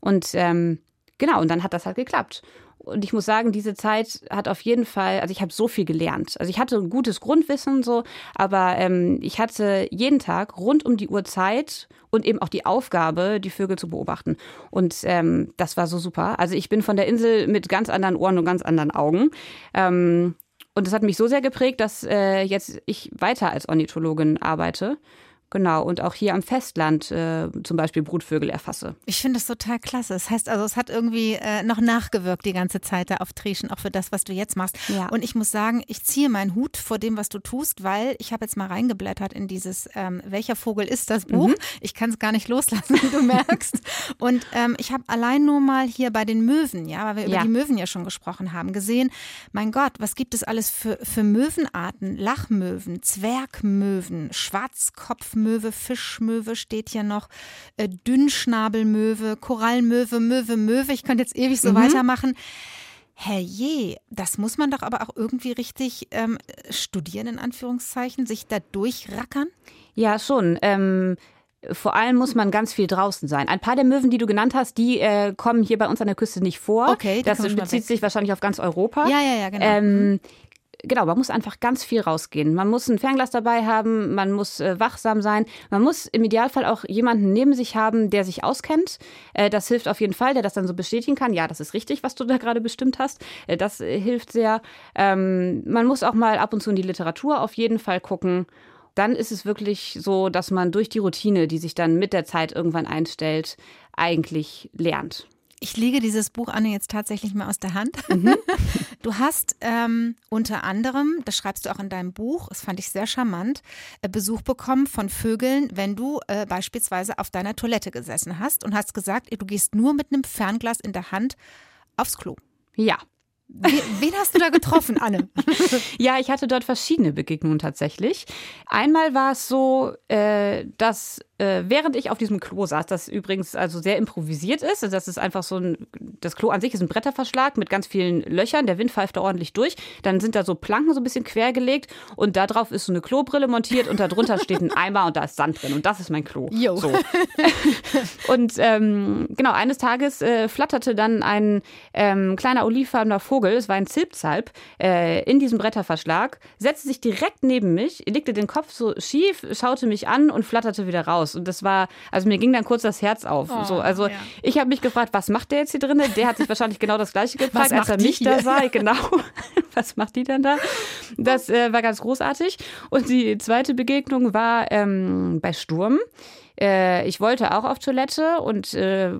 Und ähm, genau, und dann hat das halt geklappt. Und ich muss sagen, diese Zeit hat auf jeden Fall, also ich habe so viel gelernt. Also ich hatte ein gutes Grundwissen so, aber ähm, ich hatte jeden Tag rund um die Uhr Zeit und eben auch die Aufgabe, die Vögel zu beobachten. Und ähm, das war so super. Also ich bin von der Insel mit ganz anderen Ohren und ganz anderen Augen. Ähm, und das hat mich so sehr geprägt, dass äh, jetzt ich weiter als Ornithologin arbeite. Genau, und auch hier am Festland äh, zum Beispiel Brutvögel erfasse. Ich finde das total klasse. Das heißt also, es hat irgendwie äh, noch nachgewirkt die ganze Zeit da auf Trieschen, auch für das, was du jetzt machst. Ja. Und ich muss sagen, ich ziehe meinen Hut vor dem, was du tust, weil ich habe jetzt mal reingeblättert in dieses ähm, Welcher Vogel ist das Buch? Mhm. Ich kann es gar nicht loslassen, wie du merkst. Und ähm, ich habe allein nur mal hier bei den Möwen, ja, weil wir ja. über die Möwen ja schon gesprochen haben, gesehen, mein Gott, was gibt es alles für, für Möwenarten? Lachmöwen, Zwergmöwen, Schwarzkopfmöwen. Möwe, Fischmöwe steht hier noch, äh, Dünnschnabelmöwe, Korallmöwe, Möwe, Möwe. Ich könnte jetzt ewig so mhm. weitermachen. Herrje, das muss man doch aber auch irgendwie richtig ähm, studieren, in Anführungszeichen, sich da durchrackern? Ja, schon. Ähm vor allem muss man ganz viel draußen sein. Ein paar der Möwen, die du genannt hast, die äh, kommen hier bei uns an der Küste nicht vor. Okay, das bezieht sich wahrscheinlich auf ganz Europa. Ja, ja, ja, genau. Ähm, mhm genau, man muss einfach ganz viel rausgehen. Man muss ein Fernglas dabei haben, man muss äh, wachsam sein, man muss im Idealfall auch jemanden neben sich haben, der sich auskennt. Äh, das hilft auf jeden Fall, der das dann so bestätigen kann. Ja, das ist richtig, was du da gerade bestimmt hast. Äh, das äh, hilft sehr. Ähm, man muss auch mal ab und zu in die Literatur auf jeden Fall gucken. Dann ist es wirklich so, dass man durch die Routine, die sich dann mit der Zeit irgendwann einstellt, eigentlich lernt. Ich lege dieses Buch, Anne, jetzt tatsächlich mal aus der Hand. Mhm. Du hast ähm, unter anderem, das schreibst du auch in deinem Buch, das fand ich sehr charmant, äh, Besuch bekommen von Vögeln, wenn du äh, beispielsweise auf deiner Toilette gesessen hast und hast gesagt, du gehst nur mit einem Fernglas in der Hand aufs Klo. Ja, Wen hast du da getroffen, Anne? ja, ich hatte dort verschiedene Begegnungen tatsächlich. Einmal war es so, äh, dass äh, während ich auf diesem Klo saß, das übrigens also sehr improvisiert ist, also das ist einfach so ein, das Klo an sich ist ein Bretterverschlag mit ganz vielen Löchern, der Wind pfeift da ordentlich durch, dann sind da so Planken so ein bisschen quergelegt und da drauf ist so eine Klobrille montiert und darunter steht ein Eimer und da ist Sand drin und das ist mein Klo. Jo. So. und ähm, genau, eines Tages äh, flatterte dann ein ähm, kleiner olivfarbener Vogel, es war ein Zilpzalp, äh, in diesem Bretterverschlag, setzte sich direkt neben mich, legte den Kopf so schief, schaute mich an und flatterte wieder raus aus. Und das war, also mir ging dann kurz das Herz auf. Oh, so, also ja. ich habe mich gefragt, was macht der jetzt hier drin? Der hat sich wahrscheinlich genau das gleiche gefragt, als er mich da sah. Genau. was macht die denn da? Das äh, war ganz großartig. Und die zweite Begegnung war ähm, bei Sturm. Äh, ich wollte auch auf Toilette und äh,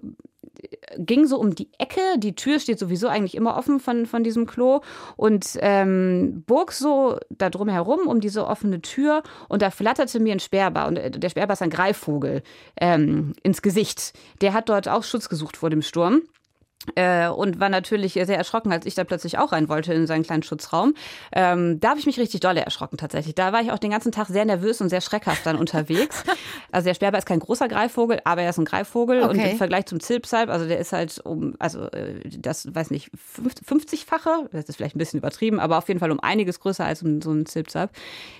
ging so um die Ecke. Die Tür steht sowieso eigentlich immer offen von, von diesem Klo und ähm, bog so da drum herum um diese offene Tür und da flatterte mir ein Sperber und äh, der Sperber ist ein Greifvogel ähm, ins Gesicht. Der hat dort auch Schutz gesucht vor dem Sturm. Äh, und war natürlich sehr erschrocken, als ich da plötzlich auch rein wollte in seinen kleinen Schutzraum. Ähm, da habe ich mich richtig dolle erschrocken tatsächlich. Da war ich auch den ganzen Tag sehr nervös und sehr schreckhaft dann unterwegs. Also der Sperber ist kein großer Greifvogel, aber er ist ein Greifvogel okay. und im Vergleich zum Zilpsalp, also der ist halt um, also äh, das weiß nicht, 50-fache, das ist vielleicht ein bisschen übertrieben, aber auf jeden Fall um einiges größer als so ein Zilpsalp.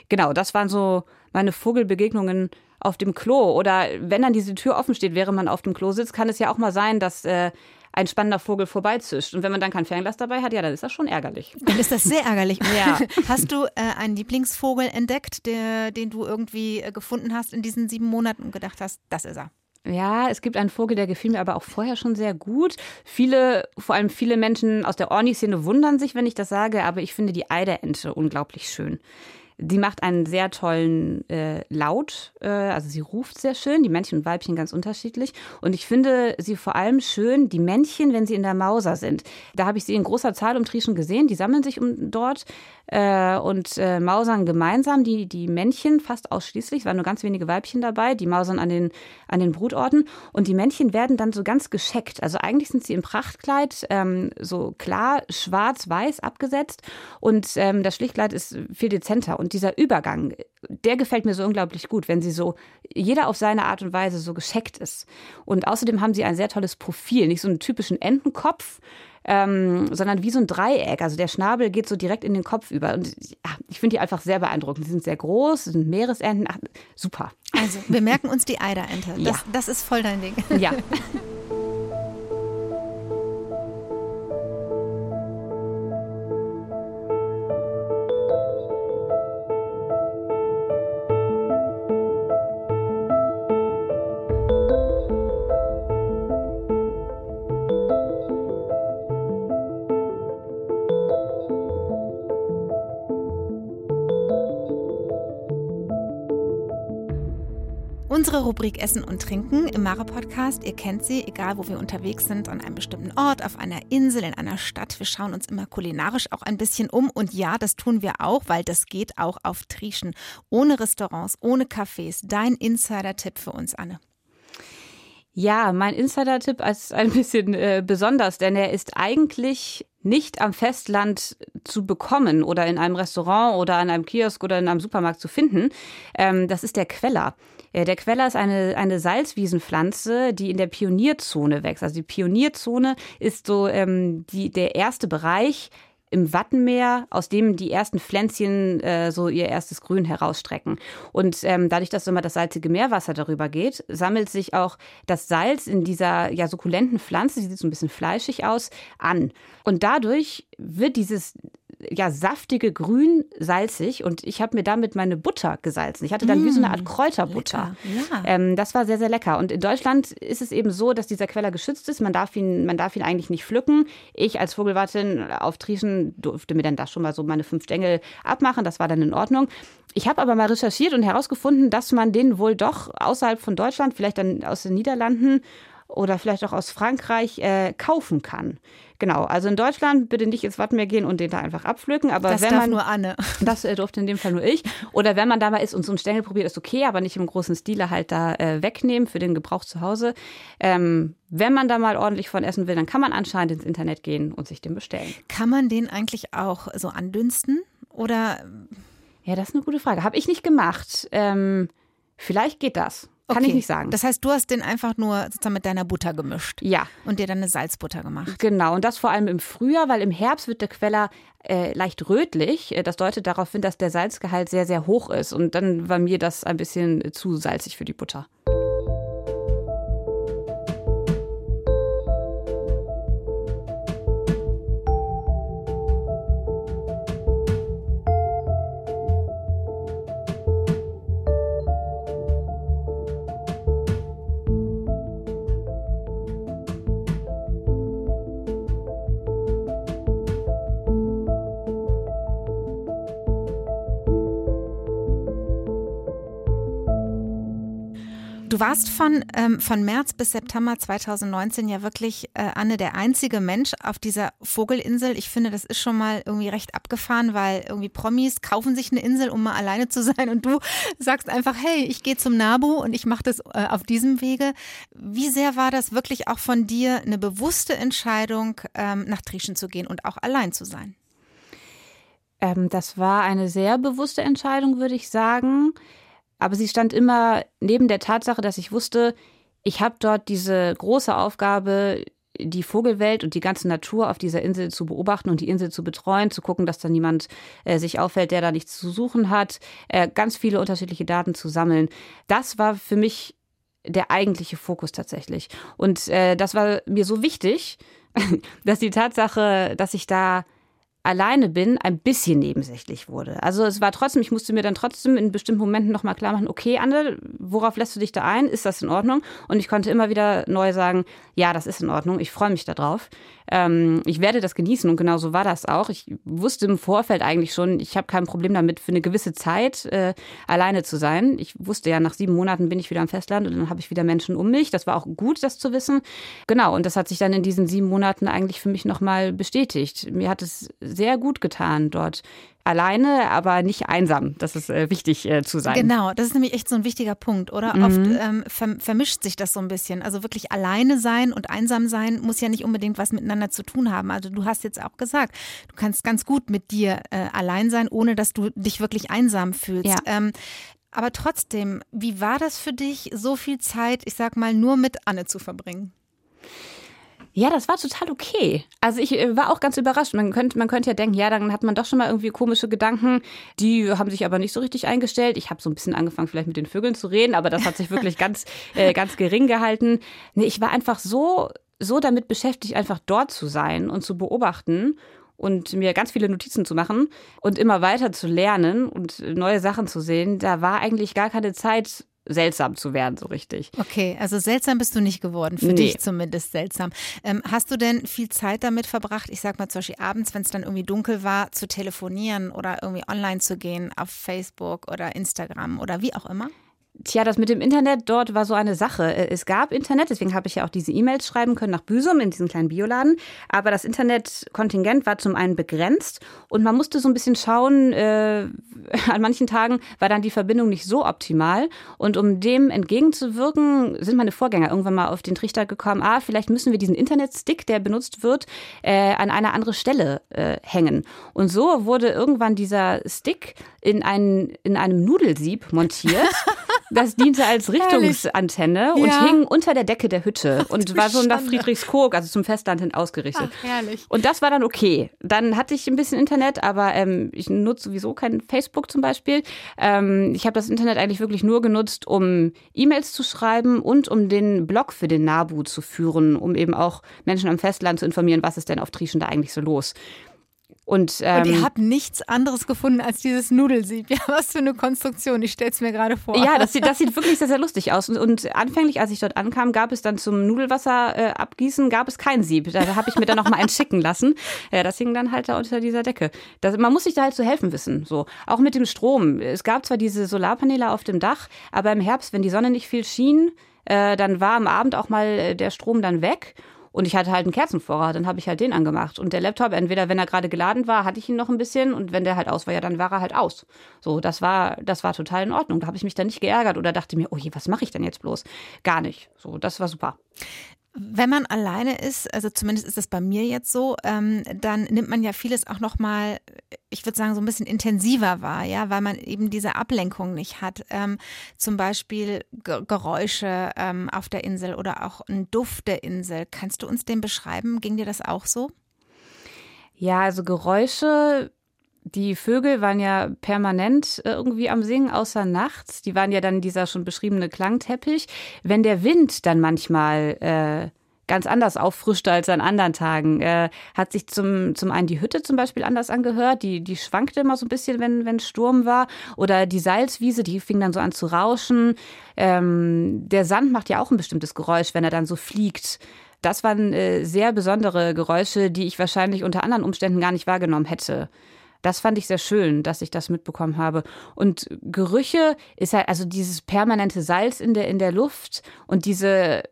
Genau, das waren so meine Vogelbegegnungen auf dem Klo. Oder wenn dann diese Tür offen steht, während man auf dem Klo sitzt, kann es ja auch mal sein, dass äh, ein spannender Vogel vorbeizischt. Und wenn man dann kein Fernglas dabei hat, ja, dann ist das schon ärgerlich. Dann ist das sehr ärgerlich. ja. Hast du äh, einen Lieblingsvogel entdeckt, der, den du irgendwie äh, gefunden hast in diesen sieben Monaten und gedacht hast, das ist er? Ja, es gibt einen Vogel, der gefiel mir aber auch vorher schon sehr gut. Viele, vor allem viele Menschen aus der Orni-Szene wundern sich, wenn ich das sage, aber ich finde die Eiderente unglaublich schön. Die macht einen sehr tollen äh, Laut, äh, also sie ruft sehr schön, die Männchen und Weibchen ganz unterschiedlich. Und ich finde sie vor allem schön, die Männchen, wenn sie in der Mauser sind. Da habe ich sie in großer Zahl um Trieschen gesehen, die sammeln sich um dort äh, und äh, mausern gemeinsam, die, die Männchen fast ausschließlich, es waren nur ganz wenige Weibchen dabei, die mausern an den, an den Brutorten und die Männchen werden dann so ganz gescheckt. Also eigentlich sind sie im Prachtkleid ähm, so klar schwarz-weiß abgesetzt und ähm, das Schlichtkleid ist viel dezenter. Und dieser Übergang, der gefällt mir so unglaublich gut, wenn sie so, jeder auf seine Art und Weise so gescheckt ist. Und außerdem haben sie ein sehr tolles Profil, nicht so einen typischen Entenkopf, ähm, sondern wie so ein Dreieck. Also der Schnabel geht so direkt in den Kopf über. Und ja, ich finde die einfach sehr beeindruckend. Sie sind sehr groß, sind Meeresenten. Ach, super. Also, wir merken uns die Eiderente. Das, ja. das ist voll dein Ding. Ja. Unsere Rubrik Essen und Trinken im Mare-Podcast, ihr kennt sie, egal wo wir unterwegs sind, an einem bestimmten Ort, auf einer Insel, in einer Stadt. Wir schauen uns immer kulinarisch auch ein bisschen um. Und ja, das tun wir auch, weil das geht auch auf Trieschen. Ohne Restaurants, ohne Cafés. Dein Insider-Tipp für uns, Anne. Ja, mein Insider-Tipp ist ein bisschen äh, besonders, denn er ist eigentlich nicht am Festland zu bekommen oder in einem Restaurant oder in einem Kiosk oder in einem Supermarkt zu finden. Ähm, das ist der Queller. Äh, der Queller ist eine, eine Salzwiesenpflanze, die in der Pionierzone wächst. Also die Pionierzone ist so ähm, die, der erste Bereich im Wattenmeer, aus dem die ersten Pflänzchen äh, so ihr erstes Grün herausstrecken. Und ähm, dadurch, dass immer das salzige Meerwasser darüber geht, sammelt sich auch das Salz in dieser ja sukkulenten Pflanze, die sieht so ein bisschen fleischig aus, an. Und dadurch wird dieses ja saftige Grün salzig und ich habe mir damit meine Butter gesalzen. Ich hatte dann mmh, wie so eine Art mm, Kräuterbutter. Ja. Ähm, das war sehr sehr lecker. Und in Deutschland ist es eben so, dass dieser Queller geschützt ist. Man darf ihn, man darf ihn eigentlich nicht pflücken. Ich als Vogelwartin auf Trieschen durfte mir dann da schon mal so meine fünf Stängel abmachen. Das war dann in Ordnung. Ich habe aber mal recherchiert und herausgefunden, dass man den wohl doch außerhalb von Deutschland, vielleicht dann aus den Niederlanden oder vielleicht auch aus Frankreich äh, kaufen kann. Genau, also in Deutschland bitte nicht ins Wattenmeer gehen und den da einfach abpflücken. Aber das wenn darf man, nur Anne. Das äh, durfte in dem Fall nur ich. Oder wenn man da mal ist und so einen Stängel probiert, ist okay, aber nicht im großen Stile halt da äh, wegnehmen für den Gebrauch zu Hause. Ähm, wenn man da mal ordentlich von essen will, dann kann man anscheinend ins Internet gehen und sich den bestellen. Kann man den eigentlich auch so andünsten? Oder? Ja, das ist eine gute Frage. Habe ich nicht gemacht. Ähm, vielleicht geht das. Kann okay. ich nicht sagen. Das heißt, du hast den einfach nur sozusagen mit deiner Butter gemischt. Ja. Und dir dann eine Salzbutter gemacht. Genau, und das vor allem im Frühjahr, weil im Herbst wird der Queller äh, leicht rötlich. Äh, das deutet darauf hin, dass der Salzgehalt sehr, sehr hoch ist. Und dann war mir das ein bisschen zu salzig für die Butter. Du warst von, ähm, von März bis September 2019 ja wirklich, äh, Anne, der einzige Mensch auf dieser Vogelinsel. Ich finde, das ist schon mal irgendwie recht abgefahren, weil irgendwie Promis kaufen sich eine Insel, um mal alleine zu sein und du sagst einfach, hey, ich gehe zum Nabu und ich mache das äh, auf diesem Wege. Wie sehr war das wirklich auch von dir eine bewusste Entscheidung, ähm, nach Trieschen zu gehen und auch allein zu sein? Ähm, das war eine sehr bewusste Entscheidung, würde ich sagen. Aber sie stand immer neben der Tatsache, dass ich wusste, ich habe dort diese große Aufgabe, die Vogelwelt und die ganze Natur auf dieser Insel zu beobachten und die Insel zu betreuen, zu gucken, dass da niemand äh, sich auffällt, der da nichts zu suchen hat, äh, ganz viele unterschiedliche Daten zu sammeln. Das war für mich der eigentliche Fokus tatsächlich. Und äh, das war mir so wichtig, dass die Tatsache, dass ich da alleine bin, ein bisschen nebensächlich wurde. Also es war trotzdem, ich musste mir dann trotzdem in bestimmten Momenten nochmal klar machen, okay, Anne, worauf lässt du dich da ein? Ist das in Ordnung? Und ich konnte immer wieder neu sagen, ja, das ist in Ordnung, ich freue mich darauf. Ähm, ich werde das genießen und genau so war das auch. Ich wusste im Vorfeld eigentlich schon, ich habe kein Problem damit, für eine gewisse Zeit äh, alleine zu sein. Ich wusste ja, nach sieben Monaten bin ich wieder am Festland und dann habe ich wieder Menschen um mich. Das war auch gut, das zu wissen. Genau, und das hat sich dann in diesen sieben Monaten eigentlich für mich nochmal bestätigt. Mir hat es sehr gut getan dort. Alleine, aber nicht einsam. Das ist äh, wichtig äh, zu sein. Genau, das ist nämlich echt so ein wichtiger Punkt, oder? Mhm. Oft ähm, ver vermischt sich das so ein bisschen. Also wirklich alleine sein und einsam sein muss ja nicht unbedingt was miteinander zu tun haben. Also du hast jetzt auch gesagt, du kannst ganz gut mit dir äh, allein sein, ohne dass du dich wirklich einsam fühlst. Ja. Ähm, aber trotzdem, wie war das für dich, so viel Zeit, ich sag mal, nur mit Anne zu verbringen? Ja, das war total okay. Also ich äh, war auch ganz überrascht. Man könnte, man könnte ja denken, ja, dann hat man doch schon mal irgendwie komische Gedanken. Die haben sich aber nicht so richtig eingestellt. Ich habe so ein bisschen angefangen, vielleicht mit den Vögeln zu reden, aber das hat sich wirklich ganz, äh, ganz gering gehalten. Nee, ich war einfach so, so damit beschäftigt, einfach dort zu sein und zu beobachten und mir ganz viele Notizen zu machen und immer weiter zu lernen und neue Sachen zu sehen. Da war eigentlich gar keine Zeit seltsam zu werden, so richtig. Okay, also seltsam bist du nicht geworden, für nee. dich zumindest seltsam. Ähm, hast du denn viel Zeit damit verbracht, ich sag mal zum Beispiel abends, wenn es dann irgendwie dunkel war, zu telefonieren oder irgendwie online zu gehen auf Facebook oder Instagram oder wie auch immer? Tja, das mit dem Internet dort war so eine Sache. Äh, es gab Internet, deswegen habe ich ja auch diese E-Mails schreiben können nach Büsum in diesen kleinen Bioladen. Aber das Internetkontingent war zum einen begrenzt und man musste so ein bisschen schauen. Äh, an manchen Tagen war dann die Verbindung nicht so optimal. Und um dem entgegenzuwirken, sind meine Vorgänger irgendwann mal auf den Trichter gekommen, ah, vielleicht müssen wir diesen Internetstick, der benutzt wird, äh, an eine andere Stelle äh, hängen. Und so wurde irgendwann dieser Stick in, ein, in einem Nudelsieb montiert. Das diente als Richtungsantenne und ja. hing unter der Decke der Hütte und war so nach Friedrichskoog, also zum Festland hin ausgerichtet. Ach, herrlich. Und das war dann okay. Dann hatte ich ein bisschen Internet, aber ähm, ich nutze sowieso kein Facebook zum Beispiel. Ähm, ich habe das Internet eigentlich wirklich nur genutzt, um E-Mails zu schreiben und um den Blog für den NABU zu führen, um eben auch Menschen am Festland zu informieren, was ist denn auf Trieschen da eigentlich so los. Und, ähm, und ihr habt nichts anderes gefunden als dieses Nudelsieb. Ja, was für eine Konstruktion. Ich stelle es mir gerade vor. Ja, das sieht, das sieht wirklich sehr, sehr lustig aus. Und, und anfänglich, als ich dort ankam, gab es dann zum Nudelwasser äh, abgießen, gab es kein Sieb. Da habe ich mir dann noch mal einen schicken lassen. Ja, das hing dann halt da unter dieser Decke. Das, man muss sich da halt zu helfen wissen. So. Auch mit dem Strom. Es gab zwar diese Solarpaneele auf dem Dach, aber im Herbst, wenn die Sonne nicht viel schien, äh, dann war am Abend auch mal äh, der Strom dann weg. Und ich hatte halt einen Kerzenvorrat, dann habe ich halt den angemacht. Und der Laptop, entweder wenn er gerade geladen war, hatte ich ihn noch ein bisschen und wenn der halt aus war, ja, dann war er halt aus. So, das war, das war total in Ordnung. Da habe ich mich dann nicht geärgert oder dachte mir, oh je, was mache ich denn jetzt bloß? Gar nicht. So, das war super. Wenn man alleine ist, also zumindest ist das bei mir jetzt so, ähm, dann nimmt man ja vieles auch noch mal, ich würde sagen, so ein bisschen intensiver wahr, ja, weil man eben diese Ablenkung nicht hat. Ähm, zum Beispiel Geräusche ähm, auf der Insel oder auch ein Duft der Insel. Kannst du uns den beschreiben? Ging dir das auch so? Ja, also Geräusche die Vögel waren ja permanent äh, irgendwie am Singen, außer nachts. Die waren ja dann dieser schon beschriebene Klangteppich. Wenn der Wind dann manchmal äh, ganz anders auffrischte als an anderen Tagen, äh, hat sich zum, zum einen die Hütte zum Beispiel anders angehört. Die, die schwankte immer so ein bisschen, wenn, wenn Sturm war. Oder die Salzwiese, die fing dann so an zu rauschen. Ähm, der Sand macht ja auch ein bestimmtes Geräusch, wenn er dann so fliegt. Das waren äh, sehr besondere Geräusche, die ich wahrscheinlich unter anderen Umständen gar nicht wahrgenommen hätte. Das fand ich sehr schön, dass ich das mitbekommen habe. Und Gerüche ist halt, also dieses permanente Salz in der, in der Luft und diese,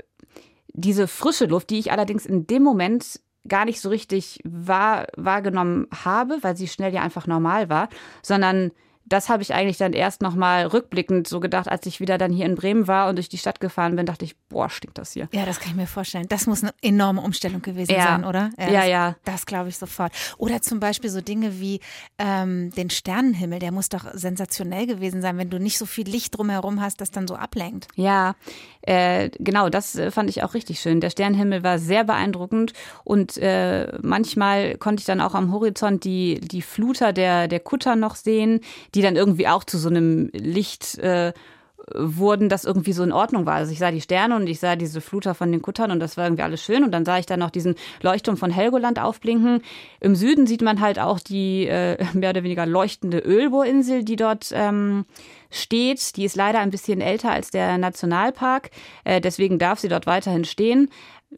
diese frische Luft, die ich allerdings in dem Moment gar nicht so richtig wahr, wahrgenommen habe, weil sie schnell ja einfach normal war, sondern das habe ich eigentlich dann erst nochmal rückblickend so gedacht, als ich wieder dann hier in Bremen war und durch die Stadt gefahren bin, dachte ich, boah, stinkt das hier. Ja, das kann ich mir vorstellen. Das muss eine enorme Umstellung gewesen ja. sein, oder? Ja, ja. Das, ja. das glaube ich sofort. Oder zum Beispiel so Dinge wie ähm, den Sternenhimmel, der muss doch sensationell gewesen sein, wenn du nicht so viel Licht drumherum hast, das dann so ablenkt. Ja, äh, genau, das äh, fand ich auch richtig schön. Der Sternenhimmel war sehr beeindruckend und äh, manchmal konnte ich dann auch am Horizont die, die Fluter der, der Kutter noch sehen, die dann irgendwie auch zu so einem Licht äh, wurden, das irgendwie so in Ordnung war. Also ich sah die Sterne und ich sah diese Fluter von den Kuttern und das war irgendwie alles schön. Und dann sah ich dann noch diesen Leuchtturm von Helgoland aufblinken. Im Süden sieht man halt auch die äh, mehr oder weniger leuchtende Ölbohrinsel, die dort ähm, steht. Die ist leider ein bisschen älter als der Nationalpark, äh, deswegen darf sie dort weiterhin stehen.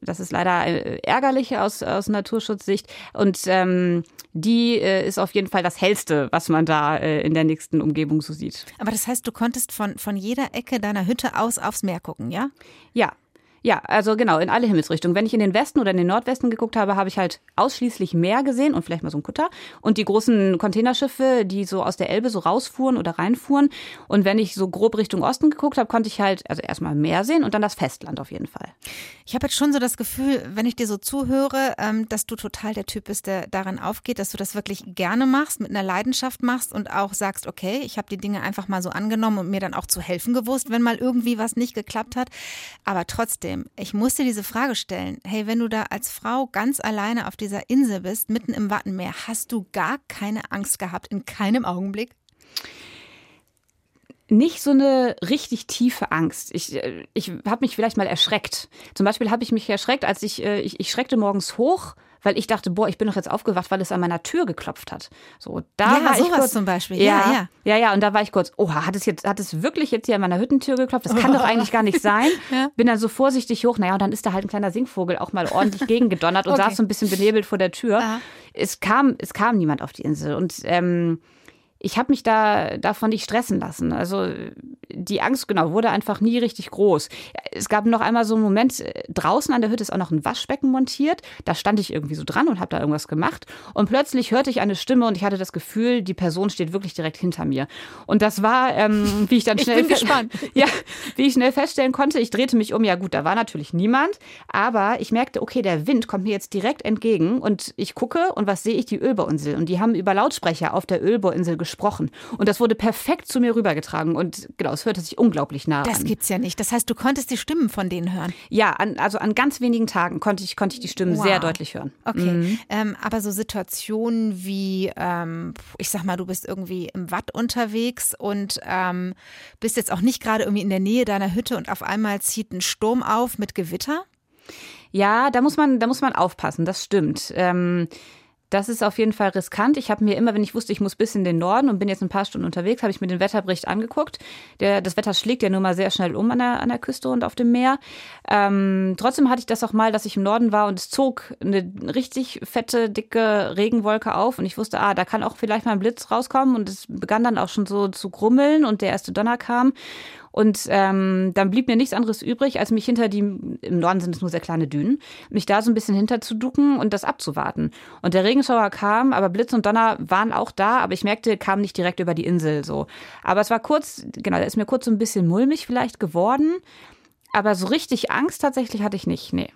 Das ist leider äh, ärgerlich aus, aus Naturschutzsicht. Und ähm, die äh, ist auf jeden Fall das hellste, was man da äh, in der nächsten Umgebung so sieht. Aber das heißt, du konntest von, von jeder Ecke deiner Hütte aus aufs Meer gucken, ja? Ja, ja, also genau, in alle Himmelsrichtungen. Wenn ich in den Westen oder in den Nordwesten geguckt habe, habe ich halt ausschließlich Meer gesehen und vielleicht mal so ein Kutter und die großen Containerschiffe, die so aus der Elbe so rausfuhren oder reinfuhren. Und wenn ich so grob Richtung Osten geguckt habe, konnte ich halt also erstmal Meer sehen und dann das Festland auf jeden Fall. Ich habe jetzt schon so das Gefühl, wenn ich dir so zuhöre, ähm, dass du total der Typ bist, der daran aufgeht, dass du das wirklich gerne machst, mit einer Leidenschaft machst und auch sagst, okay, ich habe die Dinge einfach mal so angenommen und mir dann auch zu helfen gewusst, wenn mal irgendwie was nicht geklappt hat. Aber trotzdem, trotzdem, ich musste diese Frage stellen. Hey, wenn du da als Frau ganz alleine auf dieser Insel bist, mitten im Wattenmeer, hast du gar keine Angst gehabt, in keinem Augenblick? nicht so eine richtig tiefe Angst. Ich, äh, ich habe mich vielleicht mal erschreckt. Zum Beispiel habe ich mich erschreckt, als ich, äh, ich, ich schreckte morgens hoch weil ich dachte, boah, ich bin doch jetzt aufgewacht, weil es an meiner Tür geklopft hat. So, da ja, war sowas ich kurz, zum Beispiel. Ja, ja, ja, ja, ja. Und da war ich kurz, oha, hat es jetzt, hat es wirklich jetzt hier an meiner Hüttentür geklopft? Das kann doch eigentlich gar nicht sein. ja. Bin dann so vorsichtig hoch. Naja, und dann ist da halt ein kleiner Singvogel auch mal ordentlich gegengedonnert und okay. saß so ein bisschen benebelt vor der Tür. Aha. Es kam, es kam niemand auf die Insel und ähm, ich habe mich da davon nicht stressen lassen. Also die Angst, genau, wurde einfach nie richtig groß. Es gab noch einmal so einen Moment, äh, draußen an der Hütte ist auch noch ein Waschbecken montiert. Da stand ich irgendwie so dran und habe da irgendwas gemacht. Und plötzlich hörte ich eine Stimme und ich hatte das Gefühl, die Person steht wirklich direkt hinter mir. Und das war, ähm, wie ich dann schnell. Ich bin gespannt. ja, wie ich schnell feststellen konnte, ich drehte mich um. Ja, gut, da war natürlich niemand. Aber ich merkte, okay, der Wind kommt mir jetzt direkt entgegen und ich gucke und was sehe ich? Die Ölbohrinsel. Und die haben über Lautsprecher auf der Ölbohrinsel gesprochen gesprochen. Und das wurde perfekt zu mir rübergetragen. Und genau, es hörte sich unglaublich nah das an. Das gibt's ja nicht. Das heißt, du konntest die Stimmen von denen hören? Ja, an, also an ganz wenigen Tagen konnte ich, konnte ich die Stimmen wow. sehr deutlich hören. Okay. Mhm. Ähm, aber so Situationen wie, ähm, ich sag mal, du bist irgendwie im Watt unterwegs und ähm, bist jetzt auch nicht gerade irgendwie in der Nähe deiner Hütte und auf einmal zieht ein Sturm auf mit Gewitter? Ja, da muss man, da muss man aufpassen, das stimmt. Ähm, das ist auf jeden Fall riskant. Ich habe mir immer, wenn ich wusste, ich muss bis in den Norden und bin jetzt ein paar Stunden unterwegs, habe ich mir den Wetterbericht angeguckt. Der, das Wetter schlägt ja nun mal sehr schnell um an der, an der Küste und auf dem Meer. Ähm, trotzdem hatte ich das auch mal, dass ich im Norden war und es zog eine richtig fette, dicke Regenwolke auf und ich wusste, ah, da kann auch vielleicht mal ein Blitz rauskommen und es begann dann auch schon so zu grummeln und der erste Donner kam. Und ähm, dann blieb mir nichts anderes übrig, als mich hinter die, im Norden sind es nur sehr kleine Dünen, mich da so ein bisschen hinter zu ducken und das abzuwarten. Und der Regenschauer kam, aber Blitz und Donner waren auch da, aber ich merkte, kam nicht direkt über die Insel so. Aber es war kurz, genau, da ist mir kurz so ein bisschen mulmig vielleicht geworden. aber so richtig Angst tatsächlich hatte ich nicht, nee.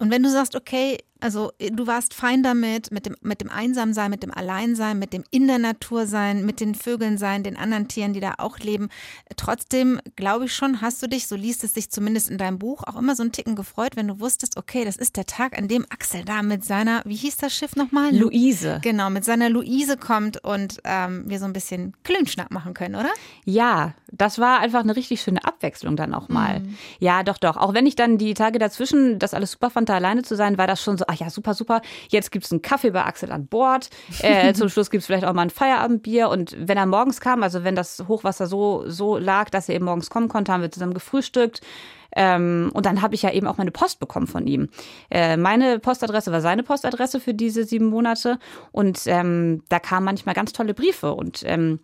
Und wenn du sagst, okay, also äh, du warst fein damit, mit dem, mit dem Einsamsein, mit dem Alleinsein, mit dem in der Natur sein, mit den Vögeln sein, den anderen Tieren, die da auch leben. Trotzdem, glaube ich schon, hast du dich, so liest es sich zumindest in deinem Buch, auch immer so einen Ticken gefreut, wenn du wusstest, okay, das ist der Tag, an dem Axel da mit seiner, wie hieß das Schiff nochmal? Luise. Genau, mit seiner Luise kommt und ähm, wir so ein bisschen Klönschnack machen können, oder? Ja, das war einfach eine richtig schöne Abwechslung dann auch mal. Mhm. Ja, doch, doch. Auch wenn ich dann die Tage dazwischen das alles super fand, da alleine zu sein, war das schon so, ach ja, super, super. Jetzt gibt es einen Kaffee bei Axel an Bord. Äh, zum Schluss gibt es vielleicht auch mal ein Feierabendbier. Und wenn er morgens kam, also wenn das Hochwasser so, so lag, dass er eben morgens kommen konnte, haben wir zusammen gefrühstückt. Ähm, und dann habe ich ja eben auch meine Post bekommen von ihm. Äh, meine Postadresse war seine Postadresse für diese sieben Monate. Und ähm, da kamen manchmal ganz tolle Briefe. Und ähm,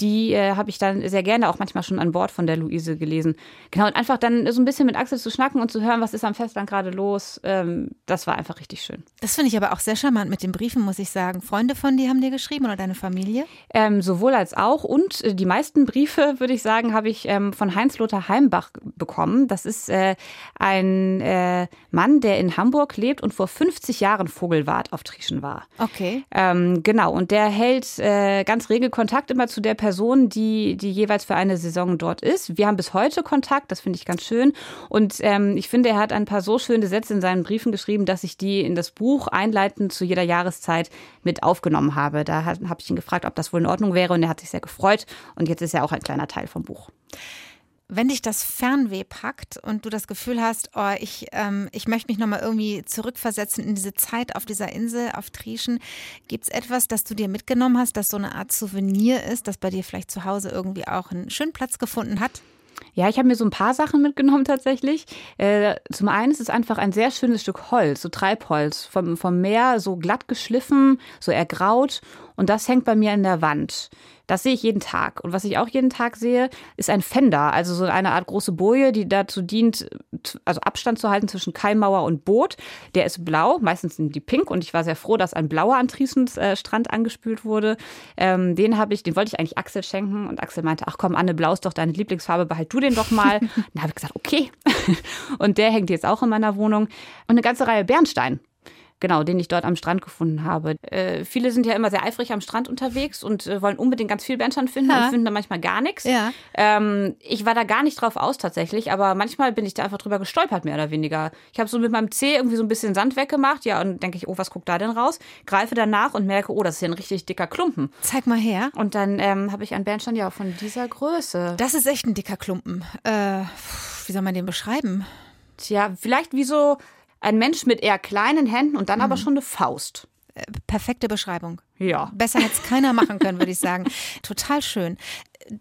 die äh, habe ich dann sehr gerne auch manchmal schon an Bord von der Luise gelesen. Genau, und einfach dann so ein bisschen mit Axel zu schnacken und zu hören, was ist am Festland gerade los, ähm, das war einfach richtig schön. Das finde ich aber auch sehr charmant mit den Briefen, muss ich sagen. Freunde von dir haben dir geschrieben oder deine Familie? Ähm, sowohl als auch. Und äh, die meisten Briefe, würde ich sagen, habe ich ähm, von Heinz-Lothar Heimbach bekommen. Das ist äh, ein äh, Mann, der in Hamburg lebt und vor 50 Jahren Vogelwart auf Trieschen war. Okay. Ähm, genau, und der hält äh, ganz rege Kontakt immer zu der Person, Person, die, die jeweils für eine Saison dort ist. Wir haben bis heute Kontakt, das finde ich ganz schön. Und ähm, ich finde, er hat ein paar so schöne Sätze in seinen Briefen geschrieben, dass ich die in das Buch einleitend zu jeder Jahreszeit mit aufgenommen habe. Da habe ich ihn gefragt, ob das wohl in Ordnung wäre und er hat sich sehr gefreut. Und jetzt ist er auch ein kleiner Teil vom Buch. Wenn dich das Fernweh packt und du das Gefühl hast, oh, ich, ähm, ich möchte mich nochmal irgendwie zurückversetzen in diese Zeit auf dieser Insel, auf Trieschen, gibt es etwas, das du dir mitgenommen hast, das so eine Art Souvenir ist, das bei dir vielleicht zu Hause irgendwie auch einen schönen Platz gefunden hat? Ja, ich habe mir so ein paar Sachen mitgenommen tatsächlich. Äh, zum einen ist es einfach ein sehr schönes Stück Holz, so Treibholz vom, vom Meer, so glatt geschliffen, so ergraut. Und das hängt bei mir in der Wand. Das sehe ich jeden Tag. Und was ich auch jeden Tag sehe, ist ein Fender, also so eine Art große Boje, die dazu dient, also Abstand zu halten zwischen Keimauer und Boot. Der ist blau, meistens sind die pink und ich war sehr froh, dass ein blauer an Triesens äh, Strand angespült wurde. Ähm, den habe ich, den wollte ich eigentlich Axel schenken und Axel meinte, ach komm, Anne, blau ist doch deine Lieblingsfarbe, behalt du den doch mal. dann habe ich gesagt, okay. und der hängt jetzt auch in meiner Wohnung. Und eine ganze Reihe Bernstein. Genau, den ich dort am Strand gefunden habe. Äh, viele sind ja immer sehr eifrig am Strand unterwegs und äh, wollen unbedingt ganz viel Bernstein finden ja. und finden da manchmal gar nichts. Ja. Ähm, ich war da gar nicht drauf aus tatsächlich, aber manchmal bin ich da einfach drüber gestolpert, mehr oder weniger. Ich habe so mit meinem Zeh irgendwie so ein bisschen Sand weggemacht, ja, und denke ich, oh, was guckt da denn raus? Greife danach und merke, oh, das ist ja ein richtig dicker Klumpen. Zeig mal her. Und dann ähm, habe ich einen Bernstein ja von dieser Größe. Das ist echt ein dicker Klumpen. Äh, wie soll man den beschreiben? Tja, vielleicht wie so ein Mensch mit eher kleinen Händen und dann mhm. aber schon eine Faust. Äh, perfekte Beschreibung. Ja. Besser hätte es keiner machen können, würde ich sagen. Total schön.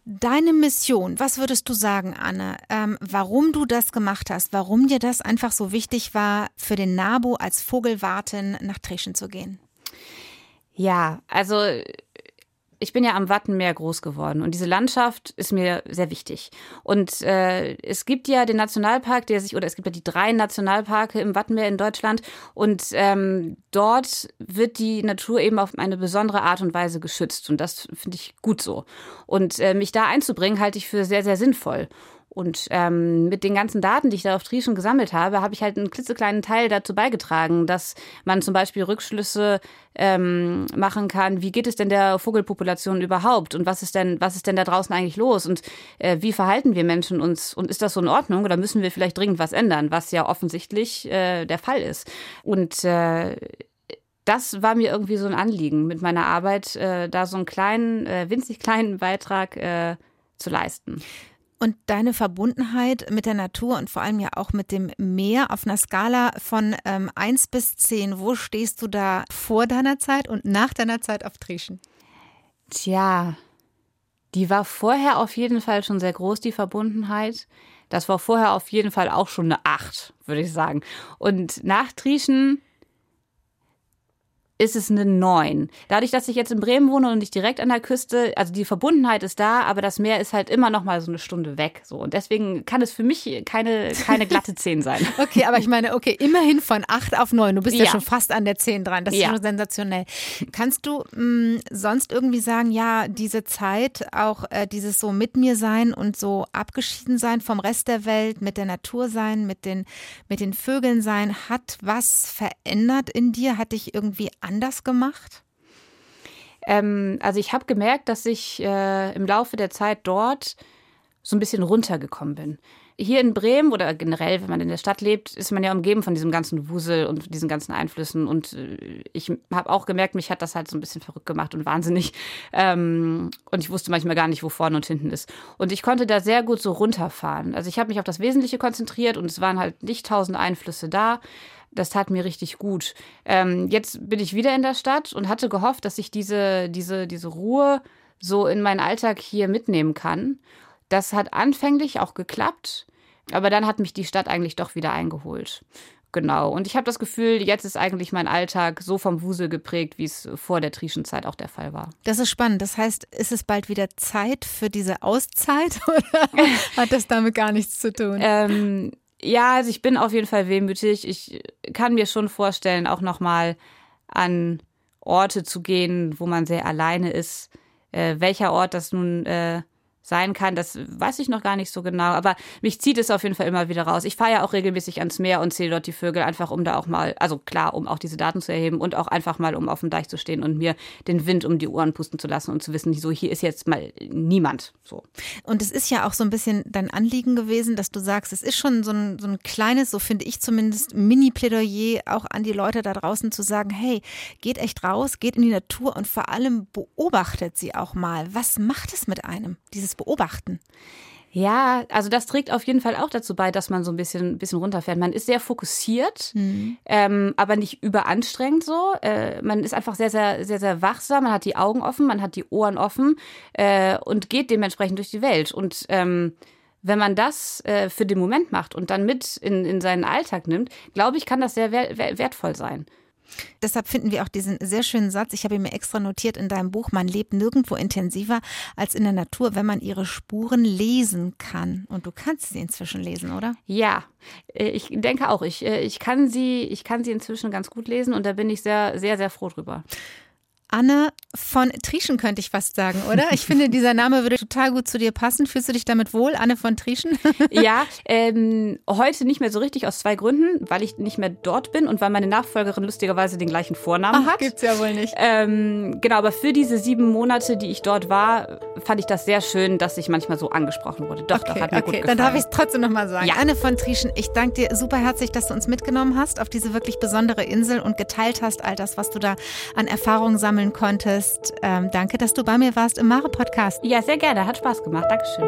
Deine Mission, was würdest du sagen, Anne, ähm, warum du das gemacht hast, warum dir das einfach so wichtig war, für den NABU als Vogelwartin nach Trischen zu gehen? Ja, also ich bin ja am Wattenmeer groß geworden und diese Landschaft ist mir sehr wichtig. Und äh, es gibt ja den Nationalpark, der sich, oder es gibt ja die drei Nationalparke im Wattenmeer in Deutschland und ähm, dort wird die Natur eben auf eine besondere Art und Weise geschützt und das finde ich gut so. Und äh, mich da einzubringen, halte ich für sehr, sehr sinnvoll. Und ähm, mit den ganzen Daten, die ich da auf Trieschen gesammelt habe, habe ich halt einen klitzekleinen Teil dazu beigetragen, dass man zum Beispiel Rückschlüsse ähm, machen kann, wie geht es denn der Vogelpopulation überhaupt und was ist denn, was ist denn da draußen eigentlich los und äh, wie verhalten wir Menschen uns und ist das so in Ordnung oder müssen wir vielleicht dringend was ändern, was ja offensichtlich äh, der Fall ist. Und äh, das war mir irgendwie so ein Anliegen mit meiner Arbeit, äh, da so einen kleinen, äh, winzig kleinen Beitrag äh, zu leisten. Und deine Verbundenheit mit der Natur und vor allem ja auch mit dem Meer auf einer Skala von ähm, 1 bis 10, wo stehst du da vor deiner Zeit und nach deiner Zeit auf Trieschen? Tja, die war vorher auf jeden Fall schon sehr groß, die Verbundenheit. Das war vorher auf jeden Fall auch schon eine 8, würde ich sagen. Und nach Trieschen ist es eine 9. Dadurch, dass ich jetzt in Bremen wohne und nicht direkt an der Küste, also die Verbundenheit ist da, aber das Meer ist halt immer noch mal so eine Stunde weg. So. Und deswegen kann es für mich keine, keine glatte 10 sein. okay, aber ich meine, okay, immerhin von 8 auf 9. Du bist ja, ja schon fast an der 10 dran. Das ist ja. schon sensationell. Kannst du mh, mm, sonst irgendwie sagen, ja, diese Zeit, auch äh, dieses so mit mir sein und so abgeschieden sein vom Rest der Welt, mit der Natur sein, mit den, mit den Vögeln sein, hat was verändert in dir? Hat dich irgendwie anders gemacht? Ähm, also ich habe gemerkt, dass ich äh, im Laufe der Zeit dort so ein bisschen runtergekommen bin. Hier in Bremen oder generell, wenn man in der Stadt lebt, ist man ja umgeben von diesem ganzen Wusel und diesen ganzen Einflüssen. Und äh, ich habe auch gemerkt, mich hat das halt so ein bisschen verrückt gemacht und wahnsinnig. Ähm, und ich wusste manchmal gar nicht, wo vorne und hinten ist. Und ich konnte da sehr gut so runterfahren. Also ich habe mich auf das Wesentliche konzentriert und es waren halt nicht tausend Einflüsse da das tat mir richtig gut. Ähm, jetzt bin ich wieder in der Stadt und hatte gehofft, dass ich diese, diese, diese Ruhe so in meinen Alltag hier mitnehmen kann. Das hat anfänglich auch geklappt, aber dann hat mich die Stadt eigentlich doch wieder eingeholt. Genau. Und ich habe das Gefühl, jetzt ist eigentlich mein Alltag so vom Wusel geprägt, wie es vor der Trieschenzeit auch der Fall war. Das ist spannend. Das heißt, ist es bald wieder Zeit für diese Auszeit oder hat das damit gar nichts zu tun? Ähm, ja, also ich bin auf jeden Fall wehmütig. Ich kann mir schon vorstellen, auch nochmal an Orte zu gehen, wo man sehr alleine ist. Äh, welcher Ort das nun äh, sein kann, das weiß ich noch gar nicht so genau, aber mich zieht es auf jeden Fall immer wieder raus. Ich fahre ja auch regelmäßig ans Meer und zähle dort die Vögel, einfach um da auch mal, also klar, um auch diese Daten zu erheben und auch einfach mal, um auf dem Deich zu stehen und mir den Wind um die Ohren pusten zu lassen und zu wissen, so hier ist jetzt mal niemand. So. Und es ist ja auch so ein bisschen dein Anliegen gewesen, dass du sagst, es ist schon so ein, so ein kleines, so finde ich zumindest, Mini-Plädoyer auch an die Leute da draußen zu sagen, hey, geht echt raus, geht in die Natur und vor allem beobachtet sie auch mal. Was macht es mit einem, dieses beobachten? Ja, also das trägt auf jeden Fall auch dazu bei, dass man so ein bisschen, ein bisschen runterfährt. Man ist sehr fokussiert, mhm. ähm, aber nicht überanstrengend so. Äh, man ist einfach sehr, sehr, sehr, sehr wachsam. Man hat die Augen offen, man hat die Ohren offen äh, und geht dementsprechend durch die Welt. Und ähm, wenn man das äh, für den Moment macht und dann mit in, in seinen Alltag nimmt, glaube ich, kann das sehr wertvoll sein. Deshalb finden wir auch diesen sehr schönen Satz, ich habe ihn mir extra notiert in deinem Buch, man lebt nirgendwo intensiver als in der Natur, wenn man ihre Spuren lesen kann. Und du kannst sie inzwischen lesen, oder? Ja, äh, ich denke auch. Ich, äh, ich, kann sie, ich kann sie inzwischen ganz gut lesen und da bin ich sehr, sehr, sehr froh drüber. Anne von Trieschen könnte ich fast sagen, oder? Ich finde, dieser Name würde total gut zu dir passen. Fühlst du dich damit wohl, Anne von Trieschen? ja, ähm, heute nicht mehr so richtig aus zwei Gründen, weil ich nicht mehr dort bin und weil meine Nachfolgerin lustigerweise den gleichen Vornamen Ach, hat. Gibt's ja wohl nicht. Ähm, genau, aber für diese sieben Monate, die ich dort war, fand ich das sehr schön, dass ich manchmal so angesprochen wurde. Doch, okay, doch, hat mir okay. gut gefallen. Dann darf ich es trotzdem nochmal sagen. Ja. Anne von Trieschen, ich danke dir super herzlich, dass du uns mitgenommen hast auf diese wirklich besondere Insel und geteilt hast all das, was du da an Erfahrungen sammelst sammeln konntest. Ähm, danke, dass du bei mir warst im Mare-Podcast. Ja, sehr gerne. Hat Spaß gemacht. Dankeschön.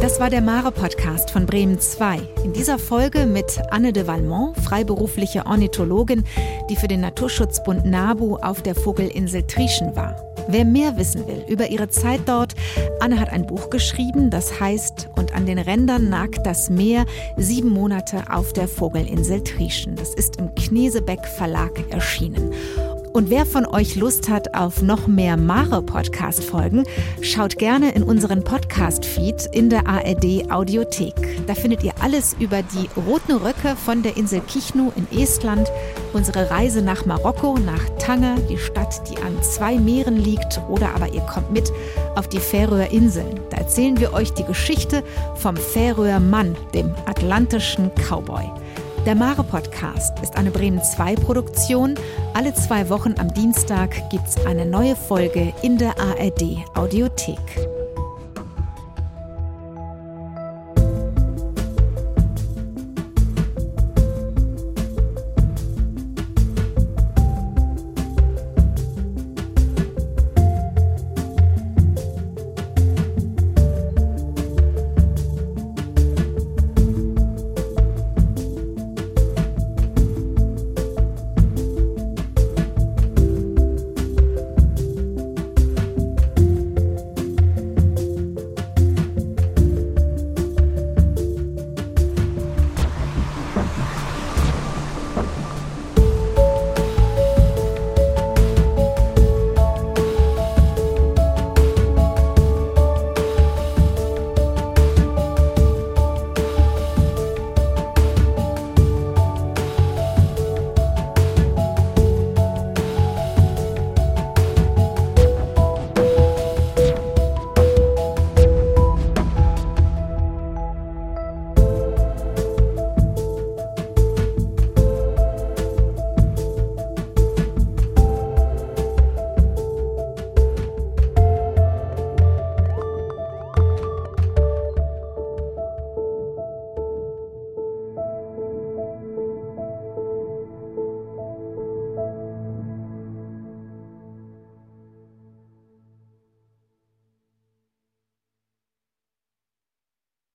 Das war der Mare-Podcast von Bremen 2. In dieser Folge mit Anne de Valmont, freiberufliche Ornithologin, die für den Naturschutzbund NABU auf der Vogelinsel Trieschen war. Wer mehr wissen will über ihre Zeit dort, Anne hat ein Buch geschrieben, das heißt Und an den Rändern nagt das Meer, sieben Monate auf der Vogelinsel Trieschen. Das ist im Knesebeck Verlag erschienen. Und wer von euch Lust hat auf noch mehr Mare-Podcast-Folgen, schaut gerne in unseren Podcast-Feed in der ARD Audiothek. Da findet ihr alles über die roten Röcke von der Insel Kichnu in Estland, unsere Reise nach Marokko, nach Tange, die Stadt, die an zwei Meeren liegt, oder aber ihr kommt mit auf die Färöer Inseln. Da erzählen wir euch die Geschichte vom Färöer Mann, dem atlantischen Cowboy. Der Mare Podcast ist eine Bremen 2 Produktion. Alle zwei Wochen am Dienstag gibt es eine neue Folge in der ARD Audiothek.